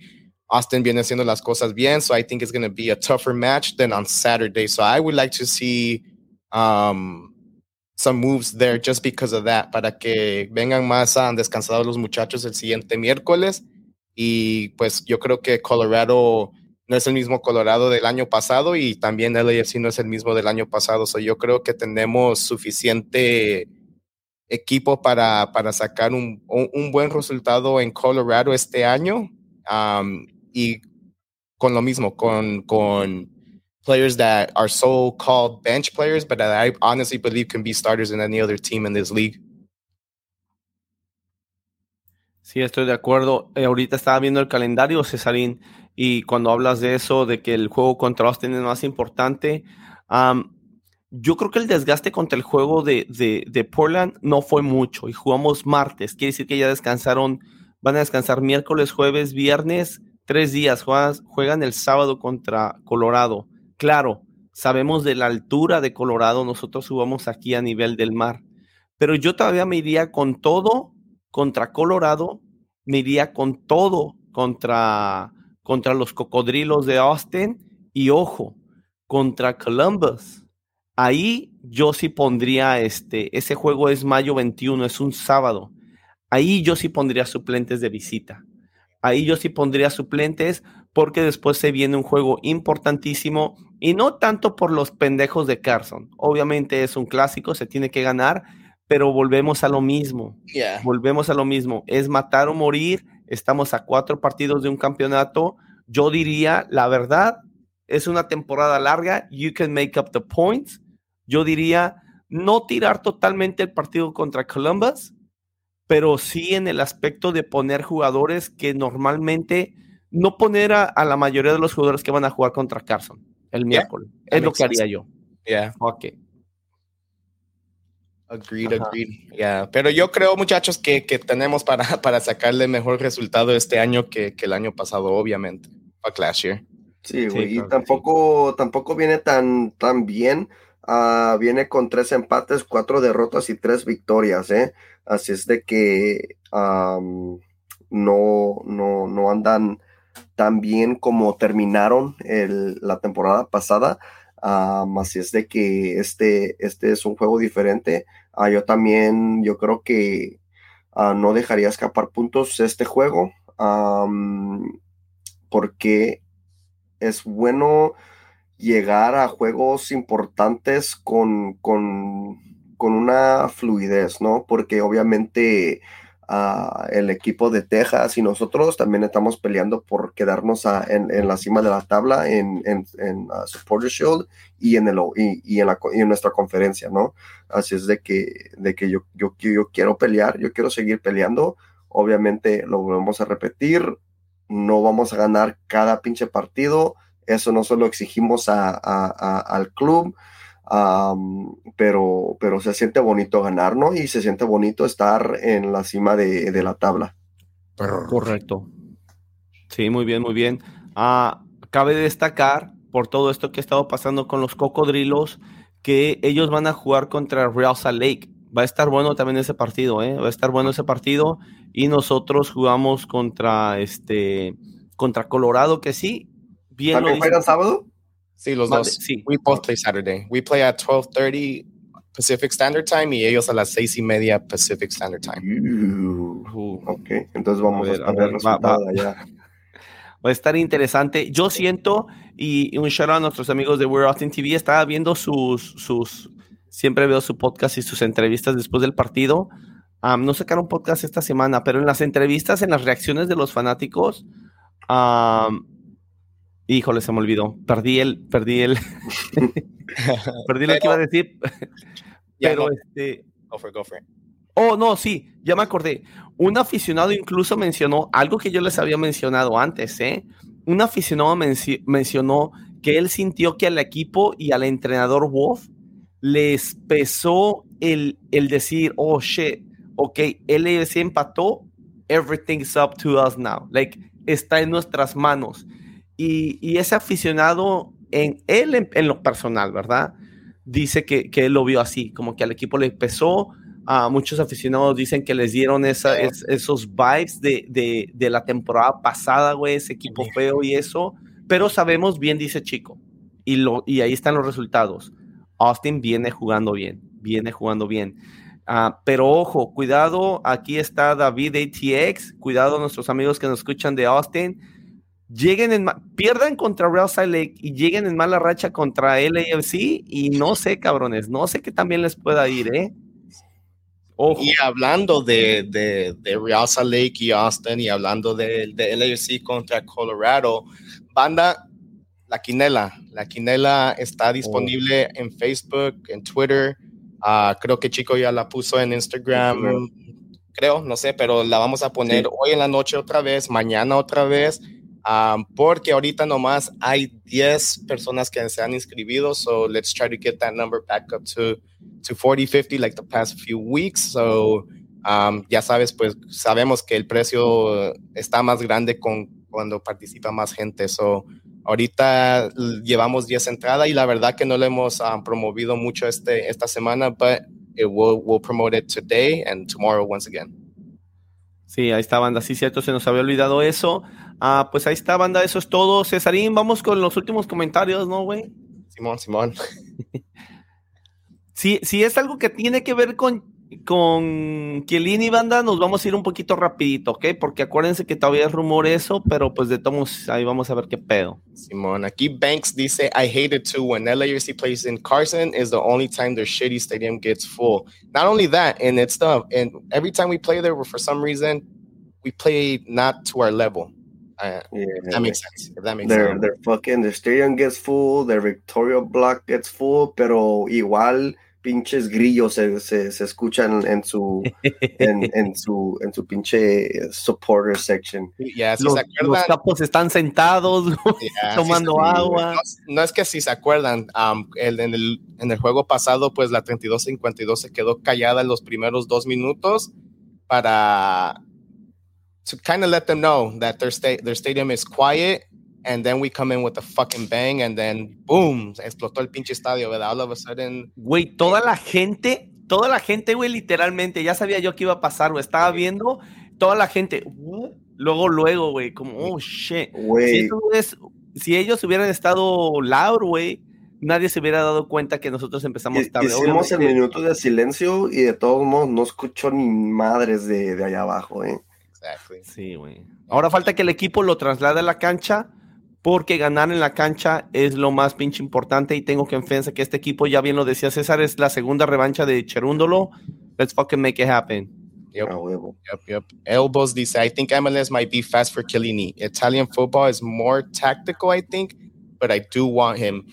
Austin viene haciendo las cosas bien, so I think it's going to be a tougher match than on Saturday. So I would like to see um, some moves there just because of that, para que vengan más uh, descansados los muchachos el siguiente miércoles. Y pues yo creo que Colorado no es el mismo Colorado del año pasado y también LAFC no es el mismo del año pasado. So yo creo que tenemos suficiente equipo para, para sacar un, un, buen resultado en Colorado este año. Um, y con lo mismo, con, con players that are so called bench players, but that I honestly believe can be starters in any other team in this league. Sí, estoy de acuerdo. Eh, ahorita estaba viendo el calendario, Cesarín, y cuando hablas de eso, de que el juego contra Austin es más importante, yo creo que el desgaste contra el juego de, de, de, Portland no fue mucho y jugamos martes. Quiere decir que ya descansaron, van a descansar miércoles, jueves, viernes, tres días. Juegan, el sábado contra Colorado. Claro, sabemos de la altura de Colorado, nosotros jugamos aquí a nivel del mar, pero yo todavía me iría con todo contra Colorado, me iría con todo contra, contra los cocodrilos de Austin y ojo, contra Columbus. Ahí yo sí pondría este, ese juego es mayo 21, es un sábado. Ahí yo sí pondría suplentes de visita. Ahí yo sí pondría suplentes porque después se viene un juego importantísimo y no tanto por los pendejos de Carson. Obviamente es un clásico, se tiene que ganar, pero volvemos a lo mismo. Volvemos a lo mismo. Es matar o morir. Estamos a cuatro partidos de un campeonato. Yo diría, la verdad, es una temporada larga. You can make up the points. Yo diría, no tirar totalmente el partido contra Columbus, pero sí en el aspecto de poner jugadores que normalmente no poner a, la mayoría de los jugadores que van a jugar contra Carson el miércoles. es lo que haría yo. Yeah. Ok. Agreed, agreed. Yeah. Pero yo creo, muchachos, que, que, tenemos para, para sacarle mejor resultado este año que, que el año pasado, obviamente. Last year. Sí, güey. y tampoco, tampoco viene tan, tan bien. Uh, viene con tres empates, cuatro derrotas y tres victorias, ¿eh? Así es de que no, no, no andan tan bien como terminaron la temporada pasada. Así es de que este, este es un juego diferente. Uh, yo también, yo creo que uh, no dejaría escapar puntos este juego porque es bueno llegar a juegos importantes con, con, con una fluidez, ¿no? Porque obviamente el equipo de Texas y nosotros también estamos peleando por quedarnos en, la cima de la tabla en, en, Supporter Shield y en, el, y, en, la, en nuestra conferencia, ¿no? Así es de que, de que yo, yo, yo quiero pelear, yo quiero seguir peleando. Obviamente lo volvemos a repetir, no vamos a ganar cada pinche partido, eso no solo exigimos a, al club, pero, pero se siente bonito ganar, ¿no? Y se siente bonito estar en la cima de, la tabla. Correcto. Sí, muy bien, muy bien. Ah, cabe destacar por todo esto que ha estado pasando con los cocodrilos que ellos van a jugar contra Real Salt Lake. Va a estar bueno también ese partido, ¿eh? Va a estar bueno ese partido. Y nosotros jugamos contra este contra Colorado, que sí. Bien ¿También juegan sábado? Sí, los dos. Sí. We both play Saturday. We play at 12:30 Pacific Standard Time y ellos a las seis y media Pacific Standard Time. Uh, ok, entonces vamos a, ver, a ver, va, va. allá. Va a estar interesante. Yo siento, y un shout out a nuestros amigos de We're Austin TV, estaba viendo sus, sus, siempre veo su podcast y sus entrevistas después del partido. Um, no sacaron podcast esta semana, pero en las entrevistas, en las reacciones de los fanáticos, um, Híjole, se me olvidó. Perdí el, perdí el, perdí lo que iba a decir. Pero este. Go for, go for Oh, no, sí, ya me acordé. Un aficionado incluso mencionó algo que yo les había mencionado antes, ¿eh? Un aficionado mencionó que él sintió que al equipo y al entrenador Wolf les pesó el, el decir, oh shit, ok, LAFC empató, everything's up to us now. Like, está en nuestras manos. Y, y ese aficionado, en él, en, en, lo personal, ¿verdad? Dice que, que él lo vio así, como que al equipo le pesó. A muchos aficionados dicen que les dieron esa, es, esos vibes de, de, de, la temporada pasada, güey, ese equipo feo y eso. Pero sabemos bien, dice Chico. Y, lo, y ahí están los resultados. Austin viene jugando bien, viene jugando bien. Uh, pero ojo, cuidado, aquí está David ATX, cuidado a nuestros amigos que nos escuchan de Austin. Lleguen en, pierdan contra Real Salt Lake y lleguen en mala racha contra LAFC y no sé, cabrones, no sé qué también les pueda ir, ¿eh? Ojo. Y hablando de, de, de, Real Salt Lake y Austin y hablando de, de LAFC contra Colorado, banda, la quinela, la quinela está disponible oh. en Facebook, en Twitter, Uh, creo que Chico ya la puso en Instagram, creo, no sé, pero la vamos a poner sí. hoy en la noche otra vez, mañana otra vez, um, porque ahorita nomás hay 10 personas que se han inscrito, so let's try to get that number back up to, to 40, 50 like the past few weeks. So um, ya sabes, pues sabemos que el precio está más grande con, cuando participa más gente, so Ahorita llevamos 10 entradas y la verdad que no lo hemos um, promovido mucho este, esta semana, but it will, we'll promote it today and tomorrow once again. Sí, ahí está, banda. Sí, cierto, se nos había olvidado eso. Ah, pues ahí está, banda. Eso es todo. Cesarín, vamos con los últimos comentarios, ¿no, güey? Simón, Simón. sí, sí, es algo que tiene que ver con con Kielini Banda nos vamos a ir un poquito rapidito, ¿ok? Porque acuérdense que todavía es rumor eso, pero pues de todos ahí vamos a ver qué pedo. Simón, aquí Banks dice, I hate it too when LAFC plays in Carson is the only time their shitty stadium gets full. Not only that, and it's the, and every time we play there, for some reason, we play not to our level. Uh, yeah, that makes sense. If that makes their, sense. Their fucking, the stadium gets full, their Victoria block gets full, pero igual pinches grillos se, se, se escuchan en su, en, en, su, en su pinche supporter section. Yeah, si los, se acuerdan, los capos están sentados yeah, tomando si se, agua. No, no, es que si se acuerdan, um, el, en, el, en el juego pasado, pues la 32-52 se quedó callada en los primeros dos minutos para to kind of let them know that their, sta their stadium is quiet and then we come in with a fucking bang, and then boom, explotó el pinche estadio, ¿verdad? All of a sudden. Güey, toda la gente, toda la gente, güey, literalmente, ya sabía yo que iba a pasar, güey. Estaba viendo toda la gente, luego, luego, güey, como, oh shit. Si, es, si, ellos hubieran estado loud, güey, nadie se hubiera dado cuenta que nosotros empezamos tarde. Hicimos el minuto de silencio y de todos modos no escuchó ni madres de, de allá abajo, ¿eh? Exactly. Sí, güey. Ahora falta que el equipo lo traslade a la cancha porque ganar en la cancha es lo más pinche importante y tengo confianza que este equipo, ya bien lo decía César, es la segunda revancha de Cherúndolo. Let's fucking make it happen. Yep. Yep, yep. Elbows dice, I think MLS might be fast for Chiellini. Italian football is more tactical, I think, but I do want him.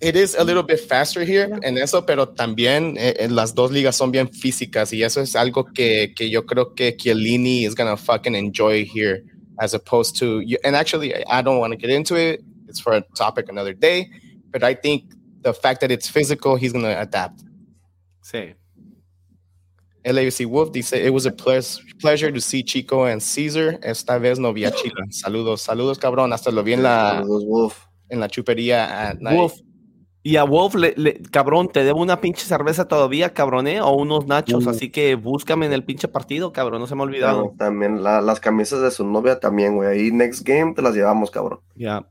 It, it is a little bit faster here yeah. en eso, pero también eh, las dos ligas son bien físicas y eso es algo que, que yo creo que Chiellini is gonna fucking enjoy here. as opposed to you. and actually i don't want to get into it it's for a topic another day but i think the fact that it's physical he's going to adapt sí LAFC Wolf dice it was a pleasure to see Chico and Caesar esta vez no vi a Chila saludos saludos cabrón hasta lo vi en la saludos, Wolf. en la chupería at night. Wolf Y a Wolf, le, le, cabrón, te debo una pinche cerveza todavía, cabrón, ¿eh? O unos nachos, así que búscame en el pinche partido, cabrón, no se me ha olvidado. No, también la, las camisas de su novia también, güey. Ahí next game te las llevamos, cabrón. Ya. Yeah.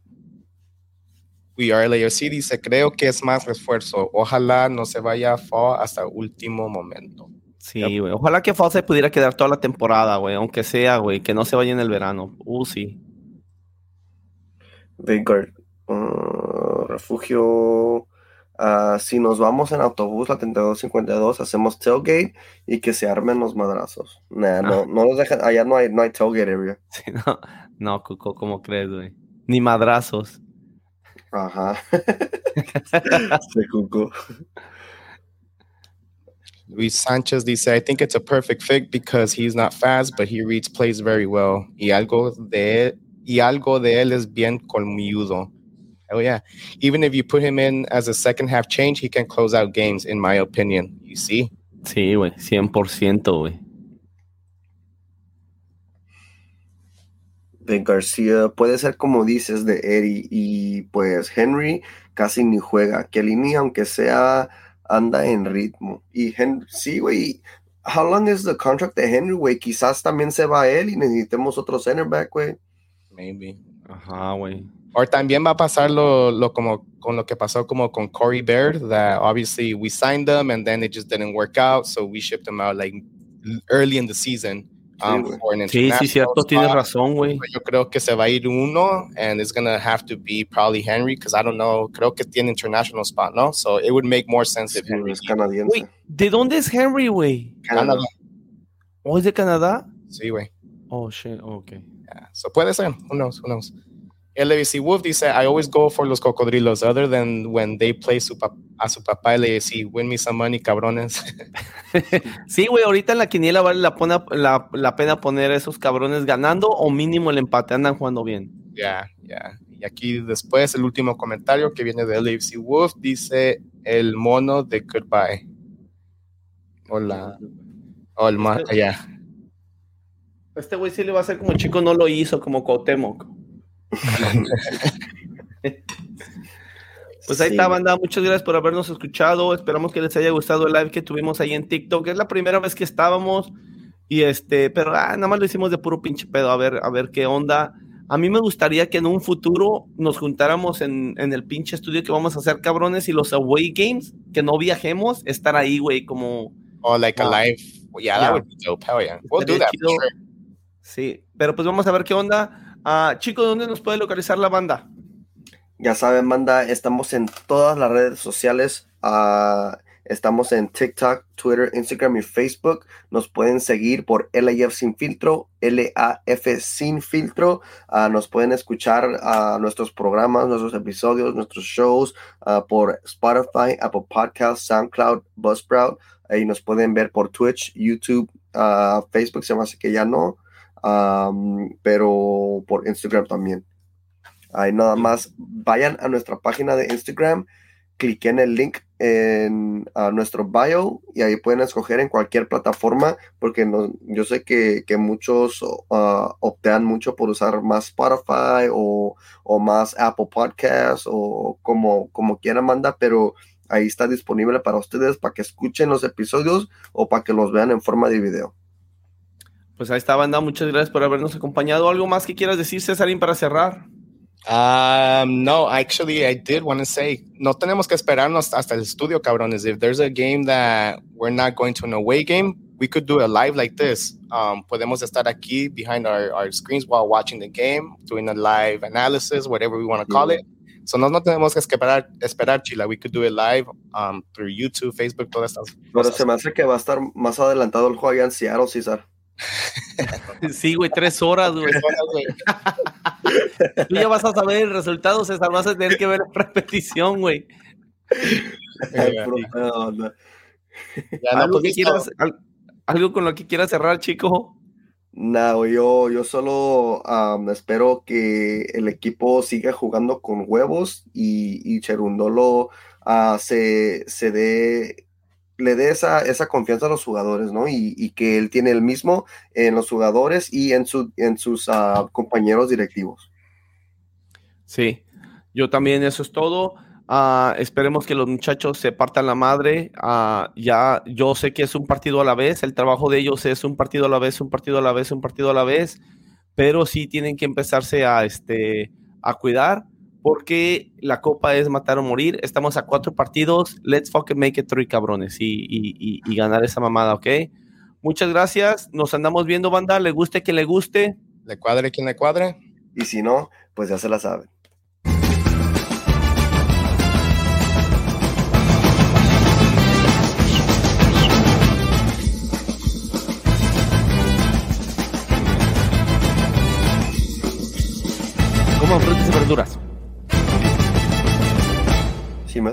We are LAFC dice, creo que es más refuerzo. Ojalá no se vaya a Fall hasta último momento. Sí, güey. Yep. Ojalá que Fall se pudiera quedar toda la temporada, güey. Aunque sea, güey, que no se vaya en el verano. Uh, sí. Vanguard. Uh, refugio. Uh, si nos vamos en autobús, la 3252, hacemos tailgate y que se armen los madrazos. Nah, ah. no, no los dejan, allá no hay, no hay tailgate area. Sí, no, no, Cuco, ¿cómo crees, güey? Ni madrazos. Ajá. sí, Cuco. Luis Sanchez dice, I think it's a perfect fit because he's not fast, but he reads plays very well. Y algo de, y algo de él es bien colmilludo. Oh yeah. Even if you put him in as a second half change, he can close out games, in my opinion. You see? Sí, güey, 100%, güey. de García puede ser como dices de Eddie y pues Henry casi ni juega. Kelly aunque sea anda en ritmo. Y Henry, sí, güey. How long is the contract de Henry, güey? Quizás también se va él y necesitemos otro center back, güey. Maybe. Ajá, güey. O también va a pasar lo, lo como con lo que pasó como con Corey Baird, that obviously we signed them and then it just didn't work out, so we shipped them out like early in the season. Um, for an Sí, sí, cierto, international tienes razón, güey. Yo creo que se va a ir uno, and it's gonna have to be probably Henry, because I don't know. Creo que tiene international spot, no? So it would make more sense if Sí, Henry. es canadiense. ¿de dónde es Henry, güey? Canadá. ¿O es de Canadá? Sí, güey. Oh, shit, ok. Yeah. So puede ser. Who knows? Who knows? LABC Wolf dice, I always go for los cocodrilos, other than when they play su a su papá LABC. Win me some money, cabrones. Sí, güey, ahorita en la quiniela vale la, pona- la, la pena poner a esos cabrones ganando o mínimo el empate, andan jugando bien. Ya, ya. Y aquí después el último comentario que viene de LAFC Wolf dice el mono de Goodbye. Hola. Oh, el ya. Este güey sí le va a hacer como chico no lo hizo, como Cuauhtémoc. Pues ahí Sí. está, banda. Muchas gracias por habernos escuchado. Esperamos que les haya gustado el live que tuvimos ahí en TikTok. Es la primera vez que estábamos. Y este, pero ah, nada más lo hicimos de puro pinche pedo. A ver, a ver qué onda. A mí me gustaría que en un futuro nos juntáramos en, en el pinche estudio que vamos a hacer, cabrones, y los away games, que no viajemos, estar ahí, güey, como. Oh, like a Wow. live. Yeah, that Yeah. would be dope. Hell yeah. We'll do that. sure. Sí, pero pues vamos a ver qué onda. Ah, chicos, ¿dónde nos puede localizar la banda? Ya saben, manda, estamos en todas las redes sociales. ah, estamos en TikTok, Twitter, Instagram y Facebook. Nos pueden seguir por LAF Sin Filtro, LAF Sin Filtro. Ah, nos pueden escuchar a nuestros programas, nuestros episodios, nuestros shows ah, por Spotify, Apple Podcasts, SoundCloud, Buzzsprout. Ahí nos pueden ver por Twitch, YouTube, ah, Facebook, se me hace que ya no. Am, pero por Instagram también. Ahí nada más vayan a nuestra página de Instagram, cliquen el link en a nuestro bio y ahí pueden escoger en cualquier plataforma porque no, yo sé que, que muchos ah, optan mucho por usar más Spotify o, o más Apple Podcasts o como, como quieran manda, pero ahí está disponible para ustedes para que escuchen los episodios o para que los vean en forma de video. Pues ahí está, banda. Muchas gracias por habernos acompañado. ¿Algo más que quieras decir, Césarín, para cerrar? Um, no, actually, I did want to say, no tenemos que esperarnos hasta el estudio, cabrones. If there's a game that we're not going to an away game, we could do a live like this. Um, podemos estar aquí behind our, our screens while watching the game, doing a live analysis, whatever we want to call it. So no, no tenemos que esperar, esperar, Chila. We could do it live um, through YouTube, Facebook, todas estas Pero cosas. se me hace que va a estar más adelantado el juego allá en Seattle, César. Sí, güey, tres horas, güey. Tú ya vas a saber el resultado, César. Vas a tener que ver la repetición, güey. No, ¿Algo, que listo. quieras, al- algo con lo que quieras cerrar, chico? No, güey, yo, yo solo espero que el equipo siga jugando con huevos y, y Cherundolo ah, se, se dé, le dé esa, esa confianza a los jugadores, ¿no? Y, y que él tiene el mismo en los jugadores y en, su, en sus ah, compañeros directivos. Sí, yo también, eso es todo. Ah, esperemos que los muchachos se partan la madre. Ah, ya, yo sé que es un partido a la vez, el trabajo de ellos es un partido a la vez, un partido a la vez, un partido a la vez, pero sí tienen que empezarse a, este, a cuidar porque la copa es matar o morir. Estamos a cuatro partidos. Let's fucking make it three, cabrones, y, y- y- y ganar esa mamada, ¿ok? Muchas gracias. Nos andamos viendo, banda. Le guste que le guste. Le cuadre quien le cuadre. Y si no, pues ya se la saben. Coman frutas y verduras.